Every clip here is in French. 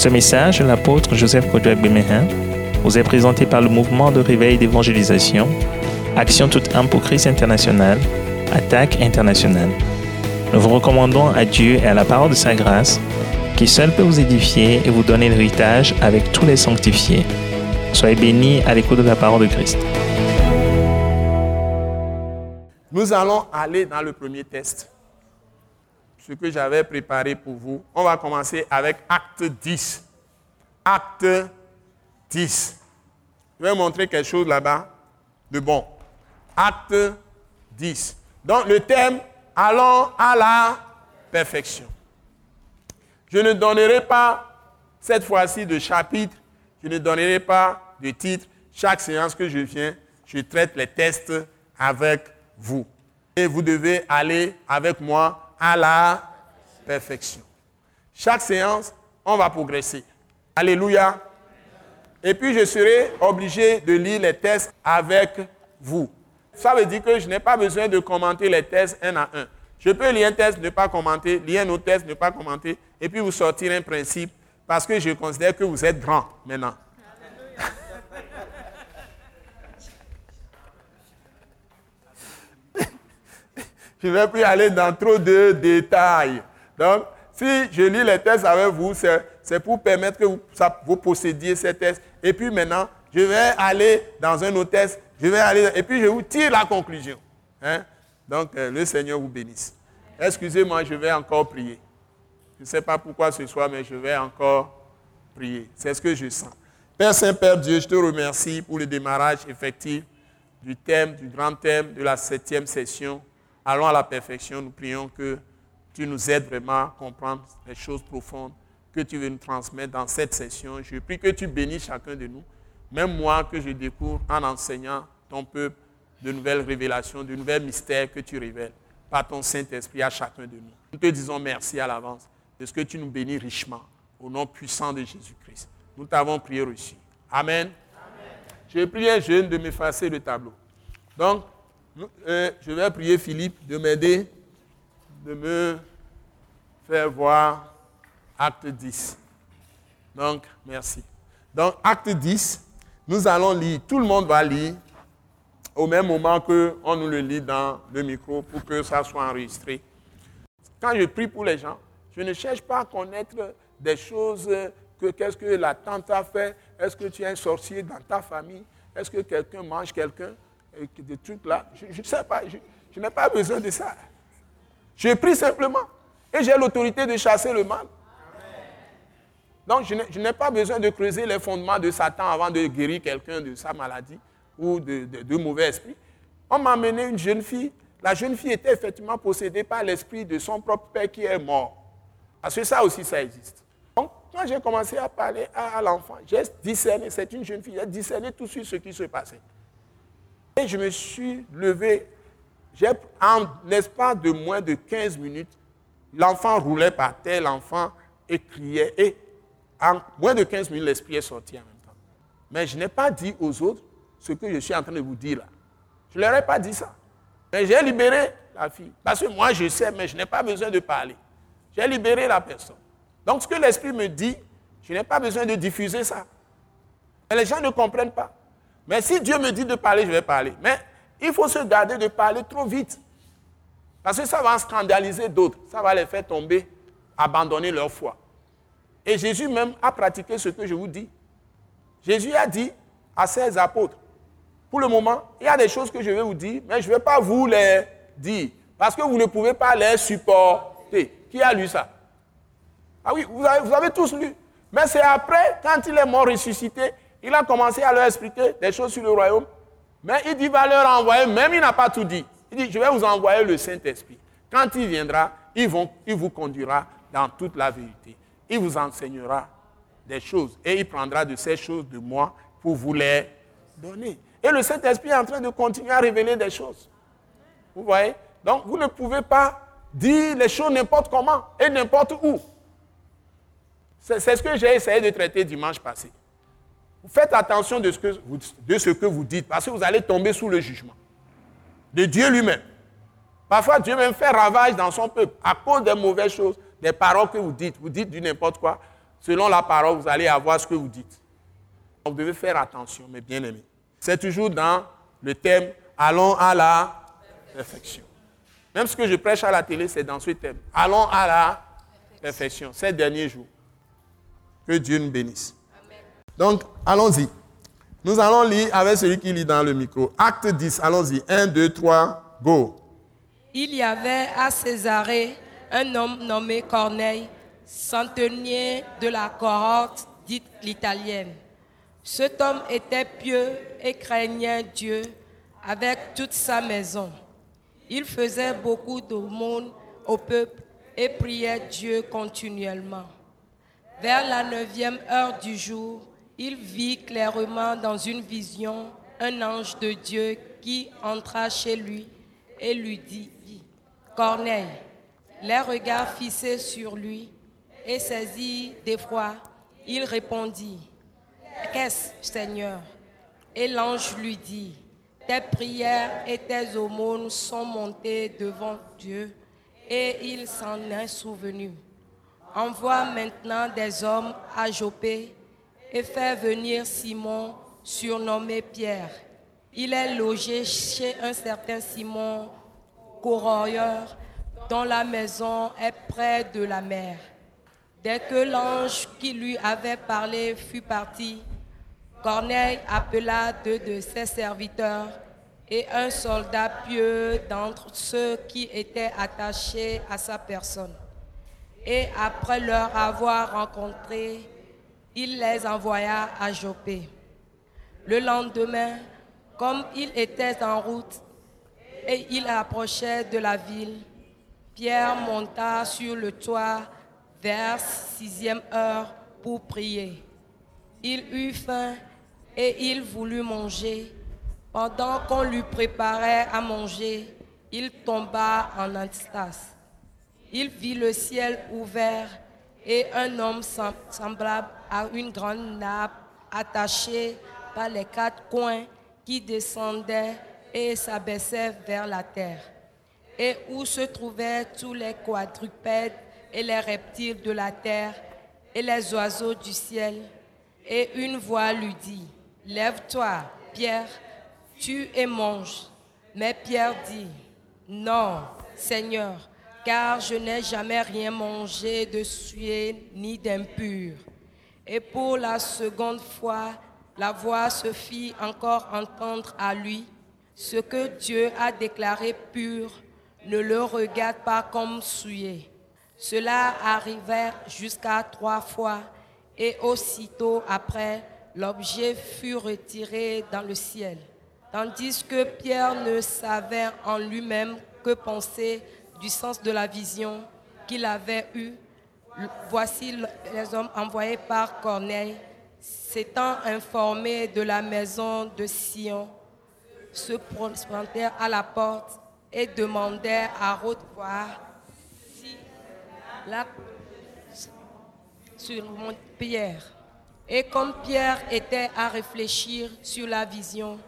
Ce message, l'apôtre Joseph Kodouak Bemehin, vous est présenté par le mouvement de réveil d'évangélisation, Action toute âme pour Christ international, Attaque internationale. Nous vous recommandons à Dieu et à la parole de sa grâce, qui seul peut vous édifier et vous donner l'héritage avec tous les sanctifiés. Soyez bénis à l'écoute de la parole de Christ. Nous allons aller dans le premier test. Ce que j'avais préparé pour vous. On va commencer avec acte 10. Acte 10. Je vais vous montrer quelque chose là-bas de bon. Acte 10. Donc le thème, allons à la perfection. Je ne donnerai pas cette fois-ci de chapitre, je ne donnerai pas de titre. Chaque séance que je viens, je traite les tests avec vous. Et vous devez aller avec moi à la perfection. Chaque séance, on va progresser. Alléluia. Et puis je serai obligé de lire les tests avec vous. Ça veut dire que je n'ai pas besoin de commenter les tests un à un. Je peux lire un test, ne pas commenter, lire un autre test, ne pas commenter, et puis vous sortir un principe, parce que je considère que vous êtes grand maintenant. Je ne vais plus aller dans trop de détails. Donc, si je lis les tests avec vous, c'est pour permettre que vous, possédiez ces tests. Et puis maintenant, je vais aller dans un autre test, je vais aller, et puis je vous tire la conclusion. Hein? Donc, euh, le Seigneur vous bénisse. Excusez-moi, je vais encore prier. Je ne sais pas pourquoi ce soir, mais je vais encore prier. C'est ce que je sens. Père Saint-Père Dieu, je te remercie pour le démarrage effectif du thème, du grand thème de la septième session. Allons à la perfection. Nous prions que tu nous aides vraiment à comprendre les choses profondes que tu veux nous transmettre dans cette session. Je prie que tu bénisses chacun de nous, même moi que je découvre en enseignant ton peuple de nouvelles révélations, de nouvelles mystères que tu révèles par ton Saint-Esprit à chacun de nous. Nous te disons merci à l'avance de ce que tu nous bénis richement au nom puissant de Jésus-Christ. Nous t'avons prié reçu. Amen. J'ai prié un jeune de m'effacer le tableau. Donc, euh, je vais prier Philippe de m'aider, de me faire voir acte 10. Donc, merci. Donc, acte 10, nous allons lire, tout le monde va lire au même moment qu'on nous le lit dans le micro pour que ça soit enregistré. Quand je prie pour les gens, je ne cherche pas à connaître des choses que qu'est-ce que la tante a fait, est-ce que tu es un sorcier dans ta famille, est-ce que quelqu'un mange quelqu'un, des trucs là. Je ne sais pas, je, n'ai pas besoin de ça. Je prie simplement et j'ai l'autorité de chasser le mal. Donc je n'ai pas besoin de creuser les fondements de Satan avant de guérir quelqu'un de sa maladie ou de, mauvais esprits. On m'a amené une jeune fille. La jeune fille était effectivement possédée par l'esprit de son propre père qui est mort. Parce que ça aussi, ça existe. Donc, quand j'ai commencé à parler à, l'enfant, j'ai discerné, c'est une jeune fille, j'ai discerné tout de suite ce qui se passait. Et je me suis levé. En l'espace de moins de 15 minutes, l'enfant roulait par terre, l'enfant criait. Et en moins de 15 minutes, l'esprit est sorti en même temps. Mais je n'ai pas dit aux autres ce que je suis en train de vous dire là. Je ne leur ai pas dit ça. Mais j'ai libéré la fille. Parce que moi, je sais, mais je n'ai pas besoin de parler. J'ai libéré la personne. Donc, ce que l'Esprit me dit, je n'ai pas besoin de diffuser ça. Mais les gens ne comprennent pas. Mais si Dieu me dit de parler, je vais parler. Mais il faut se garder de parler trop vite. Parce que ça va scandaliser d'autres. Ça va les faire tomber, abandonner leur foi. Et Jésus même a pratiqué ce que je vous dis. Jésus a dit à ses apôtres, pour le moment, il y a des choses que je vais vous dire, mais je ne vais pas vous les dire, parce que vous ne pouvez pas les supporter. Qui a lu ça? Ah oui, vous avez, tous lu. Mais c'est après, quand il est mort ressuscité, il a commencé à leur expliquer des choses sur le royaume. Mais il dit, va leur envoyer, même il n'a pas tout dit. Il dit, je vais vous envoyer le Saint-Esprit. Quand il viendra, il, il vous conduira dans toute la vérité. Il vous enseignera des choses et il prendra de ces choses de moi pour vous les donner. Et le Saint-Esprit est en train de continuer à révéler des choses. Vous voyez? Donc, vous ne pouvez pas dire les choses n'importe comment et n'importe où. C'est ce que j'ai essayé de traiter dimanche passé. Vous faites attention de ce, que vous, de ce que vous dites parce que vous allez tomber sous le jugement de Dieu lui-même. Parfois, Dieu même fait ravage dans son peuple à cause des mauvaises choses, des paroles que vous dites. Vous dites du n'importe quoi. selon la parole, vous allez avoir ce que vous dites. Vous devez faire attention, mes bien-aimés. C'est toujours dans le thème Allons à la perfection. Même ce que je prêche à la télé, c'est dans ce thème. Allons à la perfection ces derniers jours. Que Dieu nous bénisse. Donc, allons-y. Nous allons lire avec celui qui lit dans le micro. Acte 10, allons-y. 1, 2, 3, go. Il y avait à Césarée un homme nommé Corneille, centenier de la cohorte dite l'italienne. Cet homme était pieux et craignait Dieu avec toute sa maison. Il faisait beaucoup d'aumônes au peuple et priait Dieu continuellement. Vers la neuvième heure du jour, il vit clairement dans une vision un ange de Dieu qui entra chez lui et lui dit, Corneille, les regards fixés sur lui et saisi d'effroi, il répondit, Qu'est-ce, Seigneur? Et l'ange lui dit, Tes prières et tes aumônes sont montées devant Dieu et il s'en est souvenu. Envoie maintenant des hommes à Jopé et fais venir Simon, surnommé Pierre. Il est logé chez un certain Simon, courroyeur, dont la maison est près de la mer. Dès que l'ange qui lui avait parlé fut parti, Corneille appela deux de ses serviteurs et un soldat pieux d'entre ceux qui étaient attachés à sa personne. Et après leur avoir rencontrés, il les envoya à Jopé. Le lendemain, comme il était en route et il approchait de la ville, Pierre monta sur le toit vers sixième heure pour prier. Il eut faim et il voulut manger. Pendant qu'on lui préparait à manger, il tomba en extase. Il vit le ciel ouvert et un homme semblable à une grande nappe attachée par les quatre coins qui descendait et s'abaissait vers la terre, et où se trouvaient tous les quadrupèdes et les reptiles de la terre et les oiseaux du ciel. Et une voix lui dit, Lève-toi, Pierre, tue et mange. Mais Pierre dit, Non, Seigneur, car je n'ai jamais rien mangé de sué ni d'impur. Et pour la seconde fois, la voix se fit encore entendre à lui. Ce que Dieu a déclaré pur, ne le regarde pas comme souillé. Cela arrivait jusqu'à trois fois, et aussitôt après, l'objet fut retiré dans le ciel. Tandis que Pierre ne savait en lui-même que penser du sens de la vision qu'il avait eue, voici les hommes envoyés par Corneille, s'étant informés de la maison de Sion, se présentèrent à la porte et demandèrent à haute si la sur mon Pierre. Et comme Pierre était à réfléchir sur la vision,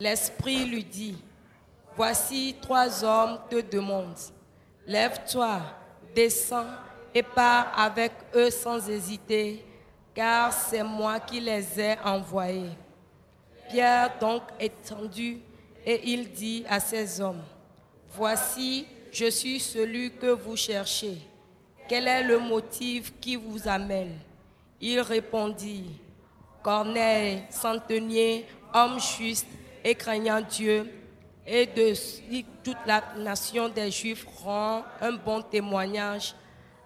l'Esprit lui dit, Voici trois hommes te demandent. Lève-toi, descends et pars avec eux sans hésiter, car c'est moi qui les ai envoyés. Pierre donc étendu et il dit à ces hommes, Voici, je suis celui que vous cherchez. Quel est le motif qui vous amène? Il répondit, Corneille, centenier, homme juste et craignant Dieu, et de toute la nation des Juifs rend un bon témoignage,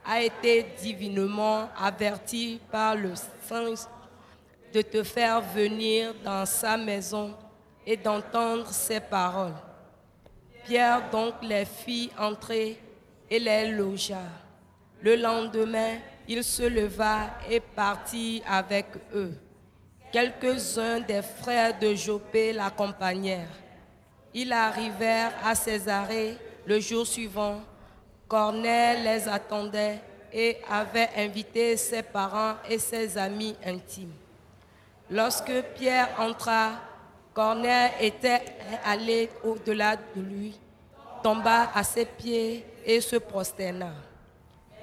a été divinement averti par le Saint de te faire venir dans sa maison et d'entendre ses paroles. Pierre donc les fit entrer et les logea. Le lendemain, il se leva et partit avec eux. Quelques-uns des frères de Jopé l'accompagnèrent. Ils arrivèrent à Césarée le jour suivant. Corneille les attendait et avait invité ses parents et ses amis intimes. Lorsque Pierre entra, Corneille était allé au-delà de lui, tomba à ses pieds et se prosterna.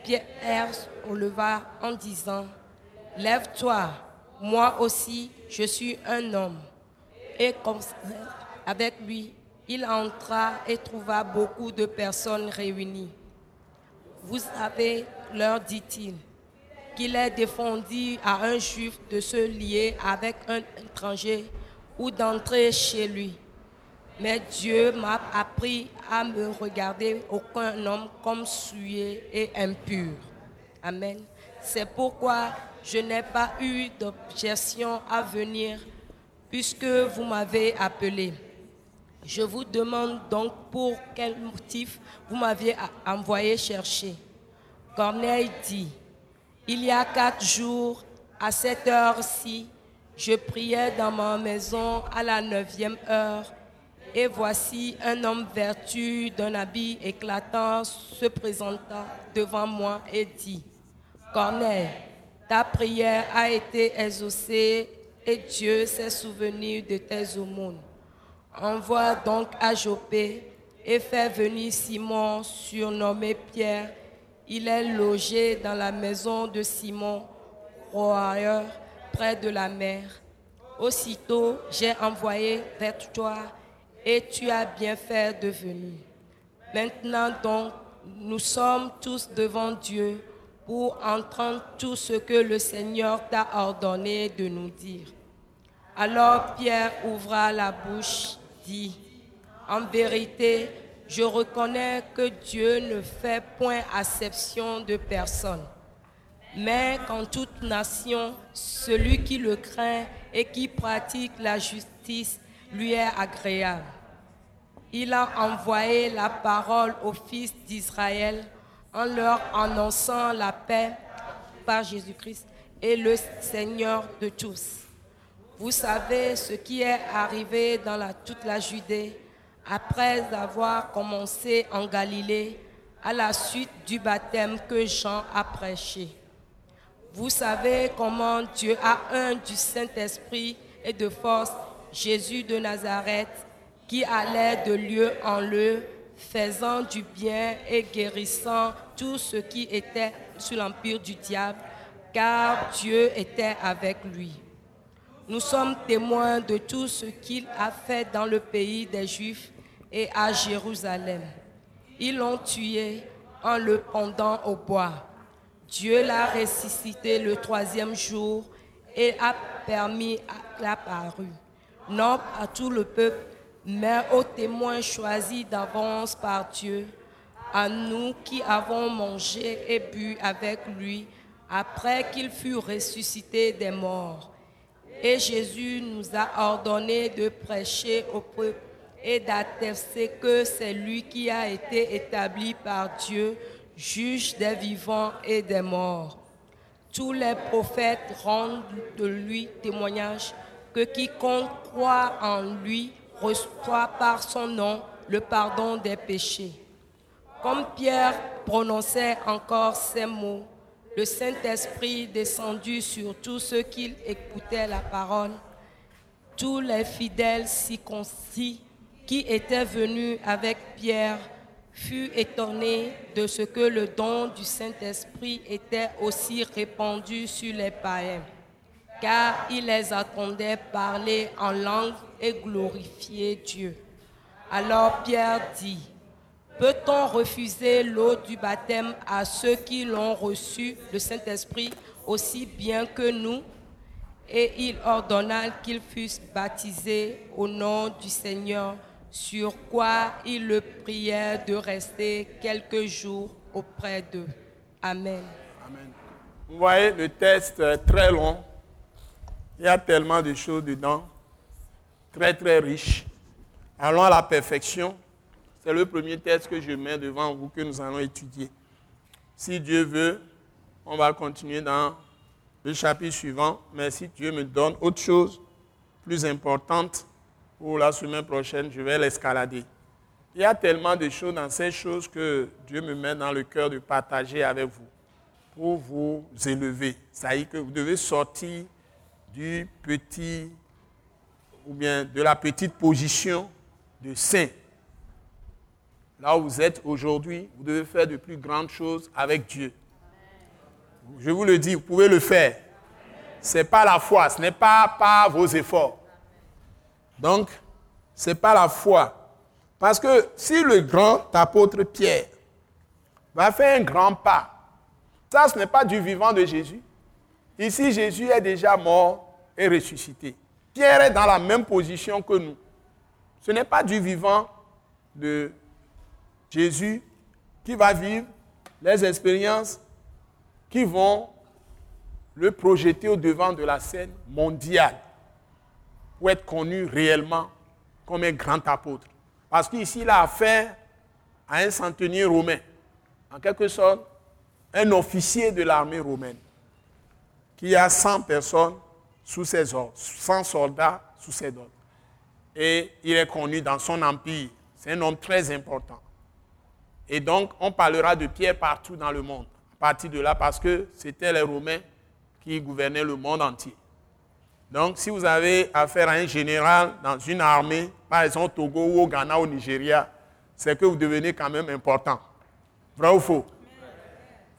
Pierre se leva en disant, Lève-toi, moi aussi, je suis un homme. Et avec lui, il entra et trouva beaucoup de personnes réunies. Vous savez, leur dit-il, qu'il est défendu à un juif de se lier avec un étranger ou d'entrer chez lui. Mais Dieu m'a appris à me regarder aucun homme comme souillé et impur. Amen. C'est pourquoi je n'ai pas eu d'objection à venir puisque vous m'avez appelé. Je vous demande donc pour quel motif vous m'aviez envoyé chercher. Corneille dit, il y a quatre jours, à cette heure-ci, je priais dans ma maison à la neuvième heure, et voici un homme vertu d'un habit éclatant se présenta devant moi et dit, Corneille, ta prière a été exaucée et Dieu s'est souvenu de tes aumônes. Envoie donc à Jopé et fais venir Simon, surnommé Pierre. Il est logé dans la maison de Simon, royeur, près de la mer. Aussitôt, j'ai envoyé vers toi et tu as bien fait de venir. Maintenant donc, nous sommes tous devant Dieu pour entendre tout ce que le Seigneur t'a ordonné de nous dire. Alors Pierre ouvra la bouche, dit, En vérité, je reconnais que Dieu ne fait point acception de personne, mais qu'en toute nation, celui qui le craint et qui pratique la justice lui est agréable. Il a envoyé la parole aux fils d'Israël en leur annonçant la paix par Jésus-Christ et le Seigneur de tous. Vous savez ce qui est arrivé dans toute la Judée après avoir commencé en Galilée à la suite du baptême que Jean a prêché. Vous savez comment Dieu a un du Saint-Esprit et de force Jésus de Nazareth qui allait de lieu en lieu faisant du bien et guérissant tout ce qui était sous l'empire du diable, car Dieu était avec lui. Nous sommes témoins de tout ce qu'il a fait dans le pays des Juifs et à Jérusalem. Ils l'ont tué en le pendant au bois. Dieu l'a ressuscité le troisième jour et a permis à l'apparu, non à tout le peuple, mais aux témoins choisis d'avance par Dieu, à nous qui avons mangé et bu avec lui après qu'il fut ressuscité des morts. Et Jésus nous a ordonné de prêcher au peuple et d'attester que c'est lui qui a été établi par Dieu, juge des vivants et des morts. Tous les prophètes rendent de lui témoignage que quiconque croit en lui reçoit par son nom le pardon des péchés. Comme Pierre prononçait encore ces mots, le Saint-Esprit descendu sur tous ceux qui écoutaient la parole. Tous les fidèles circoncis qui étaient venus avec Pierre furent étonnés de ce que le don du Saint-Esprit était aussi répandu sur les païens car il les attendait parler en langue et glorifier Dieu. Alors Pierre dit, peut-on refuser l'eau du baptême à ceux qui l'ont reçu, le Saint-Esprit, aussi bien que nous? Et il ordonna qu'ils fussent baptisés au nom du Seigneur, sur quoi il le priait de rester quelques jours auprès d'eux. Amen. Vous voyez le texte très long il y a tellement de choses dedans, très très riches. Allons à la perfection. C'est le premier texte que je mets devant vous que nous allons étudier. Si Dieu veut, on va continuer dans le chapitre suivant, mais si Dieu me donne autre chose plus importante pour la semaine prochaine, je vais l'escalader. Il y a tellement de choses dans ces choses que Dieu me met dans le cœur de partager avec vous pour vous élever. Ça à dire que vous devez sortir du petit, ou bien de la petite position de saint. Là où vous êtes aujourd'hui, vous devez faire de plus grandes choses avec Dieu. Je vous le dis, vous pouvez le faire. ce n'est pas la foi, ce n'est pas par vos efforts. Donc, ce n'est pas la foi. Parce que si le grand apôtre Pierre va faire un grand pas, ça, ce n'est pas du vivant de Jésus. Ici, Jésus est déjà mort et ressuscité. Pierre est dans la même position que nous. Ce n'est pas du vivant de Jésus qui va vivre les expériences qui vont le projeter au devant de la scène mondiale pour être connu réellement comme un grand apôtre. Parce qu'ici, il a affaire à un centenier romain, en quelque sorte, un officier de l'armée romaine, qui a 100 personnes sous ses ordres, 100 soldats sous ses ordres. Et il est connu dans son empire. C'est un homme très important. Et donc, on parlera de Pierre partout dans le monde, à partir de là, parce que c'était les Romains qui gouvernaient le monde entier. Donc, si vous avez affaire à un général dans une armée, par exemple au Togo ou au Ghana ou au Nigeria, c'est que vous devenez quand même important. Vrai ou faux?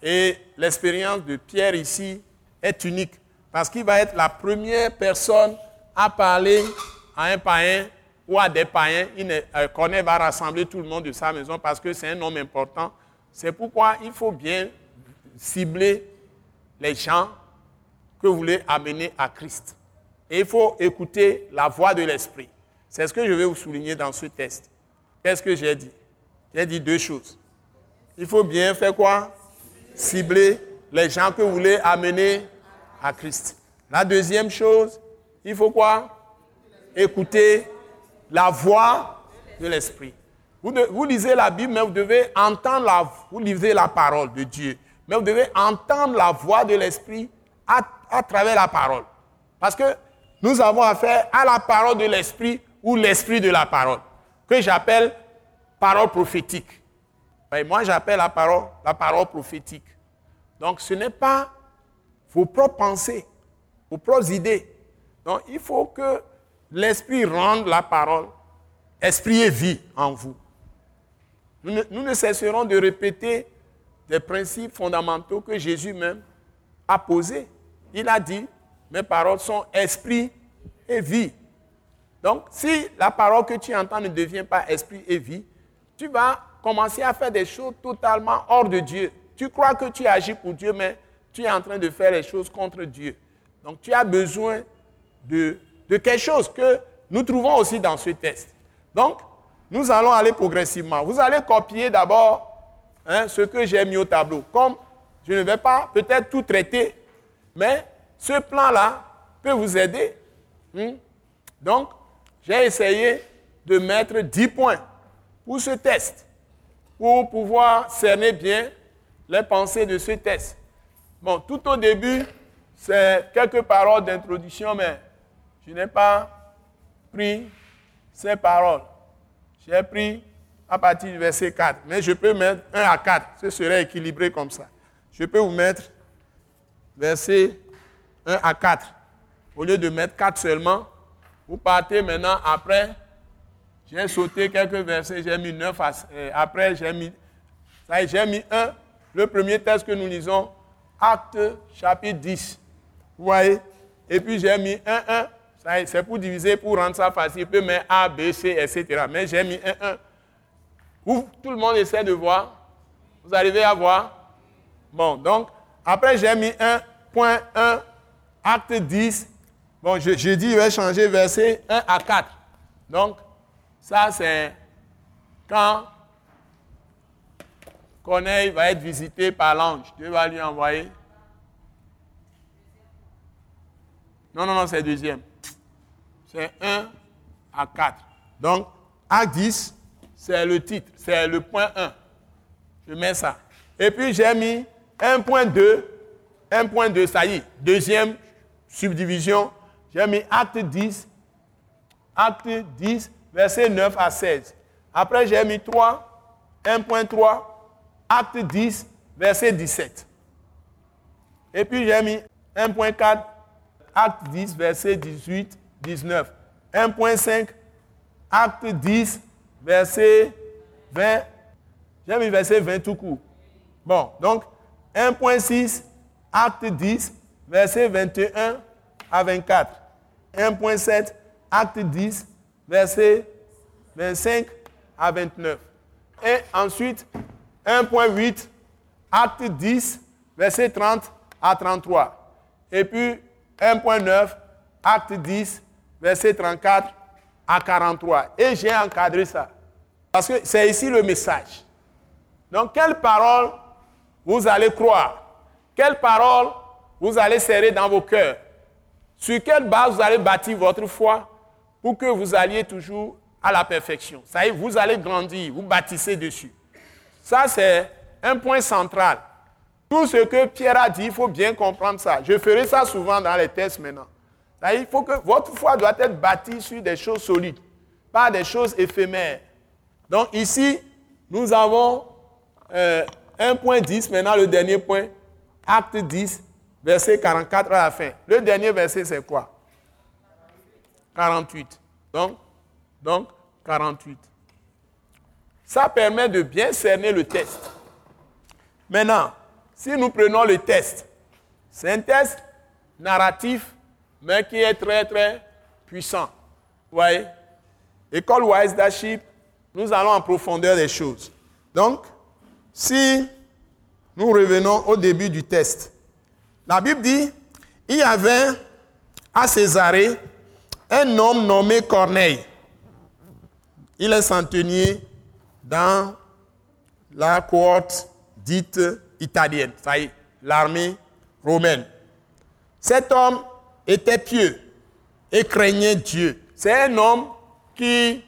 Et l'expérience de Pierre ici est unique, parce qu'il va être la première personne à parler à un païen ou à des païens. Il euh, va rassembler tout le monde de sa maison parce que c'est un homme important. C'est pourquoi il faut bien cibler les gens que vous voulez amener à Christ. Et il faut écouter la voix de l'Esprit. C'est ce que je vais vous souligner dans ce test. Qu'est-ce que j'ai dit? J'ai dit deux choses. Il faut bien faire quoi? Cibler les gens que vous voulez amener à Christ. La deuxième chose, il faut quoi? Écouter la voix de l'Esprit. Vous, lisez la Bible, mais vous devez entendre la, vous lisez la parole de Dieu, mais vous devez entendre la voix de l'Esprit à, à travers la parole. Parce que nous avons affaire à la parole de l'Esprit ou l'Esprit de la parole, que j'appelle parole prophétique. moi, j'appelle la parole la parole prophétique. Donc, ce n'est pas vos propres pensées, vos propres idées. Donc, il faut que l'Esprit rende la parole esprit et vie en vous. Nous ne, cesserons de répéter des principes fondamentaux que Jésus même a posés. Il a dit, mes paroles sont esprit et vie. Donc, si la parole que tu entends ne devient pas esprit et vie, tu vas commencer à faire des choses totalement hors de Dieu. Tu crois que tu agis pour Dieu, mais tu es en train de faire les choses contre Dieu. Donc, tu as besoin de, de quelque chose que nous trouvons aussi dans ce test. Donc, nous allons aller progressivement. Vous allez copier d'abord hein, ce que j'ai mis au tableau. Comme je ne vais pas peut-être tout traiter, mais ce plan-là peut vous aider. Hmm? Donc, j'ai essayé de mettre 10 points pour ce test, pour pouvoir cerner bien les pensées de ce test. Bon, tout au début, c'est quelques paroles d'introduction, mais je n'ai pas pris ces paroles. J'ai pris à partir du verset 4, mais je peux mettre 1 à 4, ce serait équilibré comme ça. Je peux vous mettre verset 1 à 4. Au lieu de mettre 4 seulement, vous partez maintenant après. J'ai sauté quelques versets, j'ai mis 9 euh, après, j'ai mis, j'ai mis 1. Le premier texte que nous lisons, Acte chapitre 10. Vous voyez? Et puis j'ai mis 1, 1 c'est pour diviser, pour rendre ça facile. Il peut mettre A, B, C, etc. Mais j'ai mis 1, 1. Où tout le monde essaie de voir. Vous arrivez à voir Bon, donc, après j'ai mis 1.1, acte 10. Bon, je, je dis, je vais changer verset 1 à 4. Donc, ça c'est quand Corneille va être visité par l'ange. Dieu va lui envoyer. Non, non, non, c'est deuxième c'est 1 à 4. Donc, a 10, c'est le titre, c'est le point 1. Je mets ça. Et puis, j'ai mis 1.2, 1.2, ça y est, deuxième subdivision. J'ai mis acte 10, acte 10, verset 9 à 16. Après, j'ai mis 3, 1.3, acte 10, verset 17. Et puis, j'ai mis 1.4, acte 10, verset 18 19. 1.5, acte 10, verset 20. J'ai mis verset 20 tout court. Bon, donc 1.6, acte 10, verset 21 à 24. 1.7, acte 10, verset 25 à 29. Et ensuite, 1.8, acte 10, verset 30 à 33. Et puis 1.9, acte 10, verset 34 à 43. Et j'ai encadré ça. Parce que c'est ici le message. Donc, quelle parole vous allez croire? Quelle parole vous allez serrer dans vos cœurs? Sur quelle base vous allez bâtir votre foi pour que vous alliez toujours à la perfection? Ça y est, vous allez grandir, vous bâtissez dessus. Ça, c'est un point central. Tout ce que Pierre a dit, il faut bien comprendre ça. Je ferai ça souvent dans les tests maintenant. Il faut que votre foi doit être bâtie sur des choses solides, pas des choses éphémères. Donc ici, nous avons euh, un point 10, maintenant le dernier point, acte 10, verset 44 à la fin. Le dernier verset, c'est quoi? 48. Donc, donc 48. Ça permet de bien cerner le test. Maintenant, si nous prenons le test, c'est un test narratif, mais qui est très, très puissant. Vous voyez? École Wise Daship, nous allons en profondeur des choses. Donc, si nous revenons au début du test, la Bible dit, il y avait à Césarée un homme nommé Corneille. Il est centenier dans la cohorte dite italienne, ça y est, l'armée romaine. Cet homme était pieux et craignait Dieu. C'est un homme qui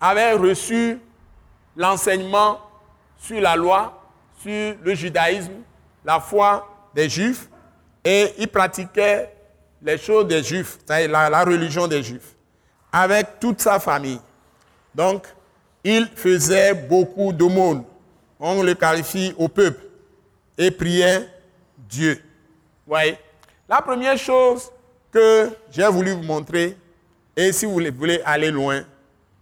avait reçu l'enseignement sur la loi, sur le judaïsme, la foi des juifs, et il pratiquait les choses des juifs, c'est-à-dire la, religion des juifs, avec toute sa famille. Donc, il faisait beaucoup d'aumônes. On le qualifie au peuple et priait Dieu. Voyez? La première chose que j'ai voulu vous montrer, et si vous voulez aller loin,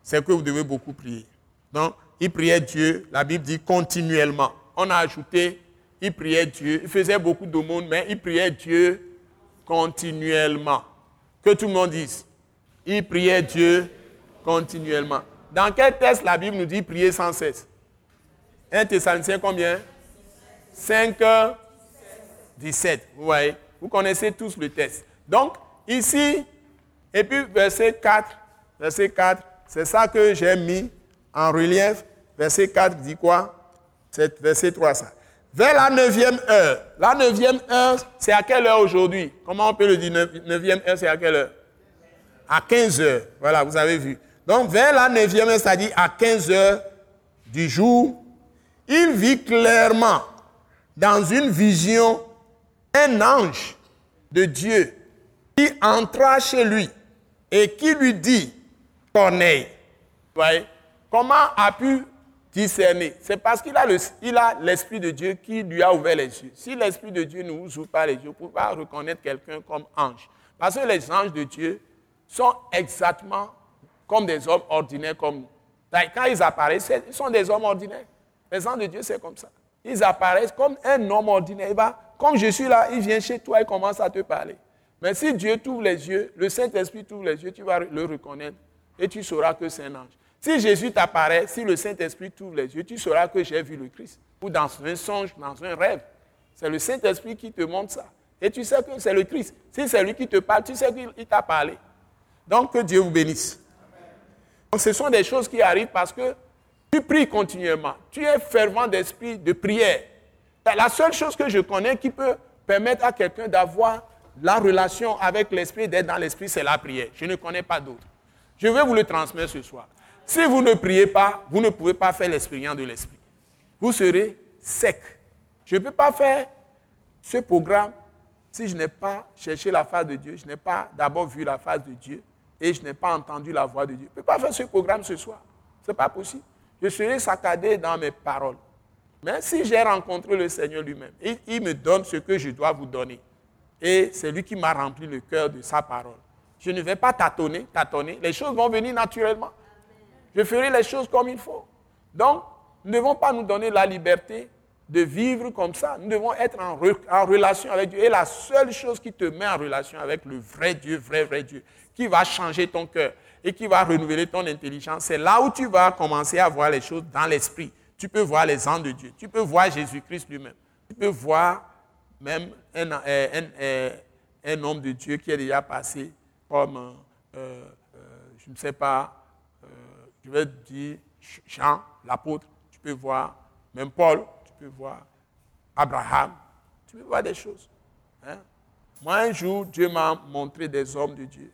c'est que vous devez beaucoup prier. Donc, il priait Dieu, la Bible dit continuellement. On a ajouté, il priait Dieu, il faisait beaucoup d'aumônes, mais il priait Dieu continuellement. Que tout le monde dise, il priait Dieu continuellement. Dans quel texte la Bible nous dit prier sans cesse? 1 Thessaloniciens combien? 5, 17. Vous voyez? Vous connaissez tous le texte. Donc, ici, et puis verset 4, verset 4, c'est ça que j'ai mis en relief. Verset 4 dit quoi? C'est verset 3, ça. Vers la neuvième heure. La neuvième heure, c'est à quelle heure aujourd'hui? Comment on peut le dire? Neuvième heure, c'est à quelle heure? À 15 heures. Voilà, vous avez vu. Donc, vers la neuvième heure, c'est-à-dire à 15 heures du jour, il vit clairement dans une vision un ange de Dieu qui entra chez lui et qui lui dit, Corneille, voyez, comment a pu discerner C'est parce qu'il a l'Esprit de Dieu qui lui a ouvert les yeux. Si l'Esprit de Dieu ne vous ouvre pas les yeux, vous ne pouvez pas reconnaître quelqu'un comme ange. Parce que les anges de Dieu sont exactement comme des hommes ordinaires comme nous. Quand ils apparaissent, ils sont des hommes ordinaires. Les anges de Dieu, c'est comme ça. Ils apparaissent comme un homme ordinaire. Comme je suis là, il vient chez toi et commence à te parler. Mais si Dieu t'ouvre les yeux, le Saint-Esprit t'ouvre les yeux, tu vas le reconnaître et tu sauras que c'est un ange. Si Jésus t'apparaît, si le Saint-Esprit t'ouvre les yeux, tu sauras que j'ai vu le Christ. Ou dans un songe, dans un rêve. C'est le Saint-Esprit qui te montre ça. Et tu sais que c'est le Christ. Si c'est lui qui te parle, tu sais qu'il t'a parlé. Donc que Dieu vous bénisse. Donc ce sont des choses qui arrivent parce que tu pries continuellement. Tu es fervent d'esprit de prière. La seule chose que je connais qui peut permettre à quelqu'un d'avoir la relation avec l'esprit, d'être dans l'esprit, c'est la prière. Je ne connais pas d'autre. Je vais vous le transmettre ce soir. Si vous ne priez pas, vous ne pouvez pas faire l'expérience de l'esprit. Vous serez sec. Je ne peux pas faire ce programme si je n'ai pas cherché la face de Dieu, je n'ai pas d'abord vu la face de Dieu et je n'ai pas entendu la voix de Dieu. Je ne peux pas faire ce programme ce soir. Ce n'est pas possible. Je serai saccadé dans mes paroles. Mais si j'ai rencontré le Seigneur lui-même, il, me donne ce que je dois vous donner. Et c'est lui qui m'a rempli le cœur de sa parole. Je ne vais pas tâtonner, tâtonner. Les choses vont venir naturellement. Je ferai les choses comme il faut. Donc, nous ne devons pas nous donner la liberté de vivre comme ça. Nous devons être en, en, relation avec Dieu. Et la seule chose qui te met en relation avec le vrai Dieu, vrai, vrai Dieu, qui va changer ton cœur et qui va renouveler ton intelligence, c'est là où tu vas commencer à voir les choses dans l'esprit. Tu peux voir les anges de Dieu. Tu peux voir Jésus-Christ lui-même. Tu peux voir même un, un, un, homme de Dieu qui est déjà passé comme, euh, euh, je ne sais pas, euh, je vais dire Jean, l'apôtre. Tu peux voir même Paul peux voir Abraham, tu peux voir des choses. Hein. Moi, un jour, Dieu m'a montré des hommes de Dieu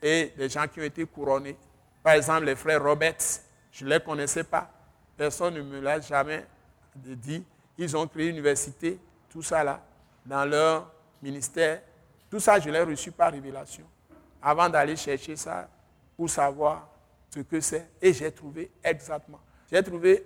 et des gens qui ont été couronnés. Par exemple, les frères Roberts, je ne les connaissais pas. Personne ne me l'a jamais dit. Ils ont créé une université, tout ça là, dans leur ministère. Tout ça, je l'ai reçu par révélation. Avant d'aller chercher ça pour savoir ce que c'est. Et j'ai trouvé exactement. J'ai trouvé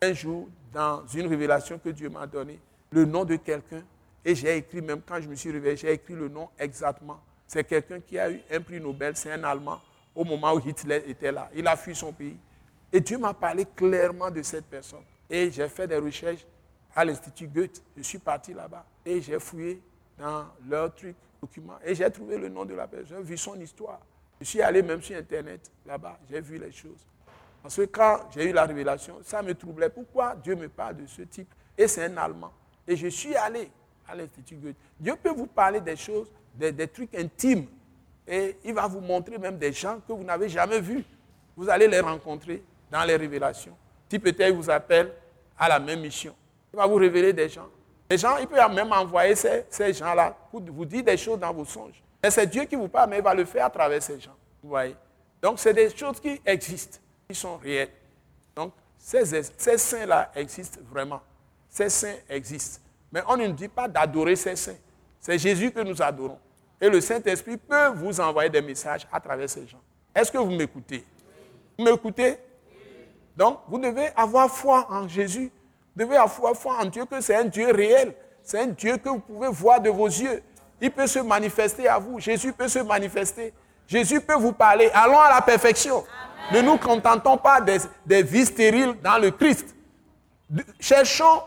un jour dans une révélation que Dieu m'a donnée, le nom de quelqu'un. Et j'ai écrit, même quand je me suis réveillé, j'ai écrit le nom exactement. C'est quelqu'un qui a eu un prix Nobel, c'est un Allemand, au moment où Hitler était là. Il a fui son pays. Et Dieu m'a parlé clairement de cette personne. Et j'ai fait des recherches à l'Institut Goethe. Je suis parti là-bas. Et j'ai fouillé dans leurs trucs, documents. Et j'ai trouvé le nom de la personne, j'ai vu son histoire. Je suis allé même sur Internet là-bas. J'ai vu les choses. Parce que quand j'ai eu la révélation, ça me troublait. Pourquoi Dieu me parle de ce type? Et c'est un Allemand. Et je suis allé à l'Institut Goethe. Dieu peut vous parler des choses, des, trucs intimes. Et il va vous montrer même des gens que vous n'avez jamais vus. Vous allez les rencontrer dans les révélations. Si peut-être vous appelle à la même mission. Il va vous révéler des gens. Les gens, il peut même envoyer ces, ces gens-là pour vous dire des choses dans vos songes. Et c'est Dieu qui vous parle, mais il va le faire à travers ces gens. Vous voyez? Donc, c'est des choses qui existent qui sont réels. Donc, ces, ces saints-là existent vraiment. Ces saints existent. Mais on ne dit pas d'adorer ces saints. C'est Jésus que nous adorons. Et le Saint-Esprit peut vous envoyer des messages à travers ces gens. Est-ce que vous m'écoutez? Vous m'écoutez? Donc, vous devez avoir foi en Jésus. Vous devez avoir foi en Dieu que c'est un Dieu réel. C'est un Dieu que vous pouvez voir de vos yeux. Il peut se manifester à vous. Jésus peut se manifester. Jésus peut vous parler. Allons à la perfection. Ne nous contentons pas des, vies stériles dans le Christ. Cherchons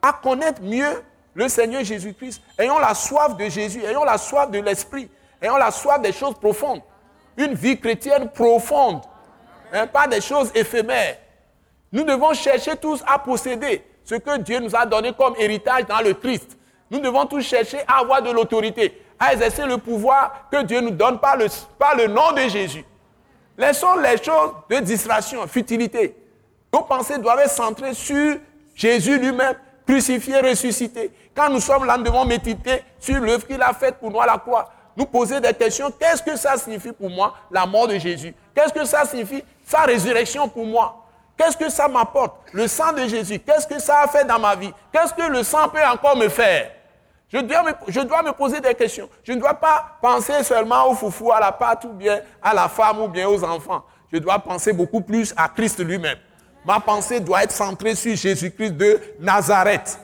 à connaître mieux le Seigneur Jésus-Christ. Ayons la soif de Jésus, ayons la soif de l'Esprit, ayons la soif des choses profondes. Une vie chrétienne profonde, pas des choses éphémères. Nous devons chercher tous à posséder ce que Dieu nous a donné comme héritage dans le Christ. Nous devons tous chercher à avoir de l'autorité, à exercer le pouvoir que Dieu nous donne par le, par le nom de Jésus. Laissons les choses de distraction, futilité. Nos pensées doivent être centrées sur Jésus lui-même, crucifié, ressuscité. Quand nous sommes là, nous devons méditer sur l'œuvre qu'il a faite pour nous à la croix. Nous poser des questions. Qu'est-ce que ça signifie pour moi, la mort de Jésus? Qu'est-ce que ça signifie, sa résurrection pour moi Qu'est-ce que ça m'apporte? Le sang de Jésus, qu'est-ce que ça a fait dans ma vie? Qu'est-ce que le sang peut encore me faire? Je dois, me, je dois, me, poser des questions. Je ne dois pas penser seulement au foufou, à la pâte ou bien à la femme ou bien aux enfants. Je dois penser beaucoup plus à Christ lui-même. Ma pensée doit être centrée sur Jésus-Christ de Nazareth.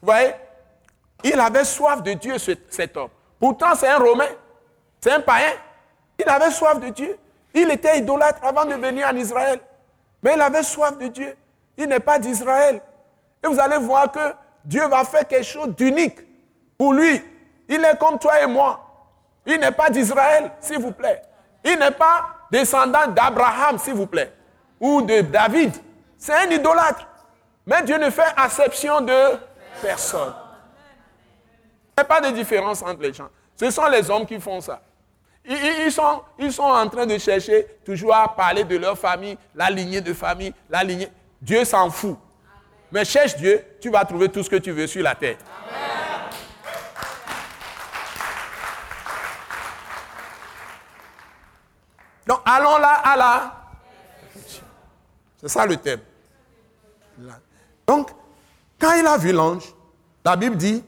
Vous voyez? Il avait soif de Dieu, cet homme. Pourtant, c'est un Romain. C'est un païen. Il avait soif de Dieu. Il était idolâtre avant de venir en Israël. Mais il avait soif de Dieu. Il n'est pas d'Israël. Et vous allez voir que Dieu va faire quelque chose d'unique pour lui. Il est comme toi et moi. Il n'est pas d'Israël, s'il vous plaît. Il n'est pas descendant d'Abraham, s'il vous plaît, ou de David. C'est un idolâtre. Mais Dieu ne fait exception de personne. Il n'y a pas de différence entre les gens. Ce sont les hommes qui font ça. Ils, sont, ils sont en train de chercher toujours à parler de leur famille, la lignée de famille, la lignée. Dieu s'en fout. Mais cherche Dieu, tu vas trouver tout ce que tu veux sur la terre. Donc allons là à la. C'est ça le thème. Donc, quand il a vu l'ange, la Bible dit,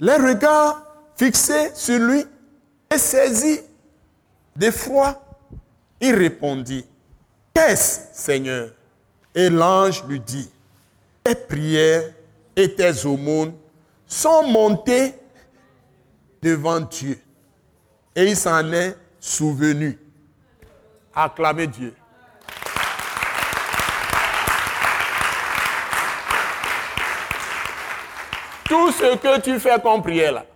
les regards fixés sur lui et saisi d'effroi, il répondit, Qu'est-ce, Seigneur? Et l'ange lui dit, tes prières et tes aumônes sont montées devant Dieu. Et il s'en est souvenu. Acclamez Dieu. tout ce que tu fais comme prière là,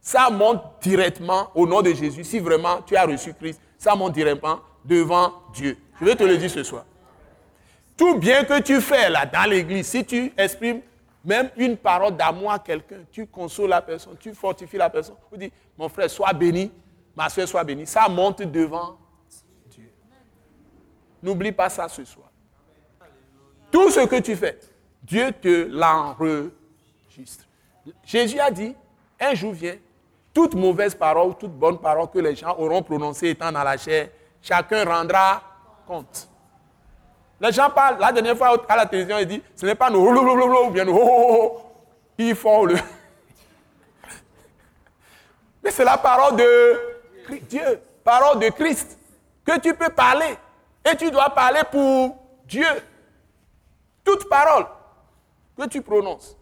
ça monte directement au nom de Jésus. Si vraiment tu as reçu Christ, ça monte directement devant Dieu. Je vais te le dire ce soir. Tout bien que tu fais là dans l'église, si tu exprimes même une parole d'amour à quelqu'un, tu consoles la personne, tu fortifies la personne, tu dis, mon frère, sois béni, ma soeur, sois béni, ça monte devant Dieu. N'oublie pas ça ce soir. Tout ce que tu fais, Dieu te l'enregistre. Jésus a dit, un jour vient, toute mauvaise parole, toute bonne parole que les gens auront prononcée étant dans la chair, chacun rendra compte. Les gens parlent, la dernière fois à la télévision, ils disent, ce n'est pas nous, ou bien nous, qui font le... Mais c'est la parole de Dieu, parole de Christ, que tu peux parler. Et tu dois parler pour Dieu. Toute parole que tu prononces,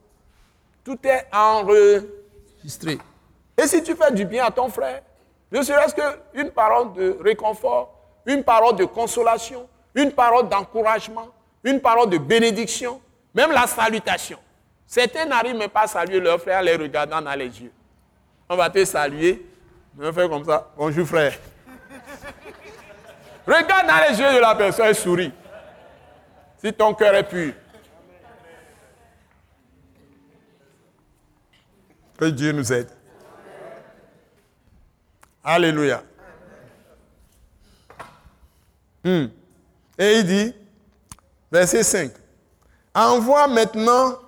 tout est enregistré. Et si tu fais du bien à ton frère, ne serait-ce qu'une parole de réconfort, une parole de consolation, une parole d'encouragement, une parole de bénédiction, même la salutation. Certains n'arrivent même pas à saluer leur frère en les regardant dans les yeux. On va te saluer, on faire comme ça. Bonjour frère. Regarde dans les yeux de la personne et souris. Si ton cœur est pur. Que Dieu nous aide. Alléluia. Hmm. Et il dit, verset 5, envoie maintenant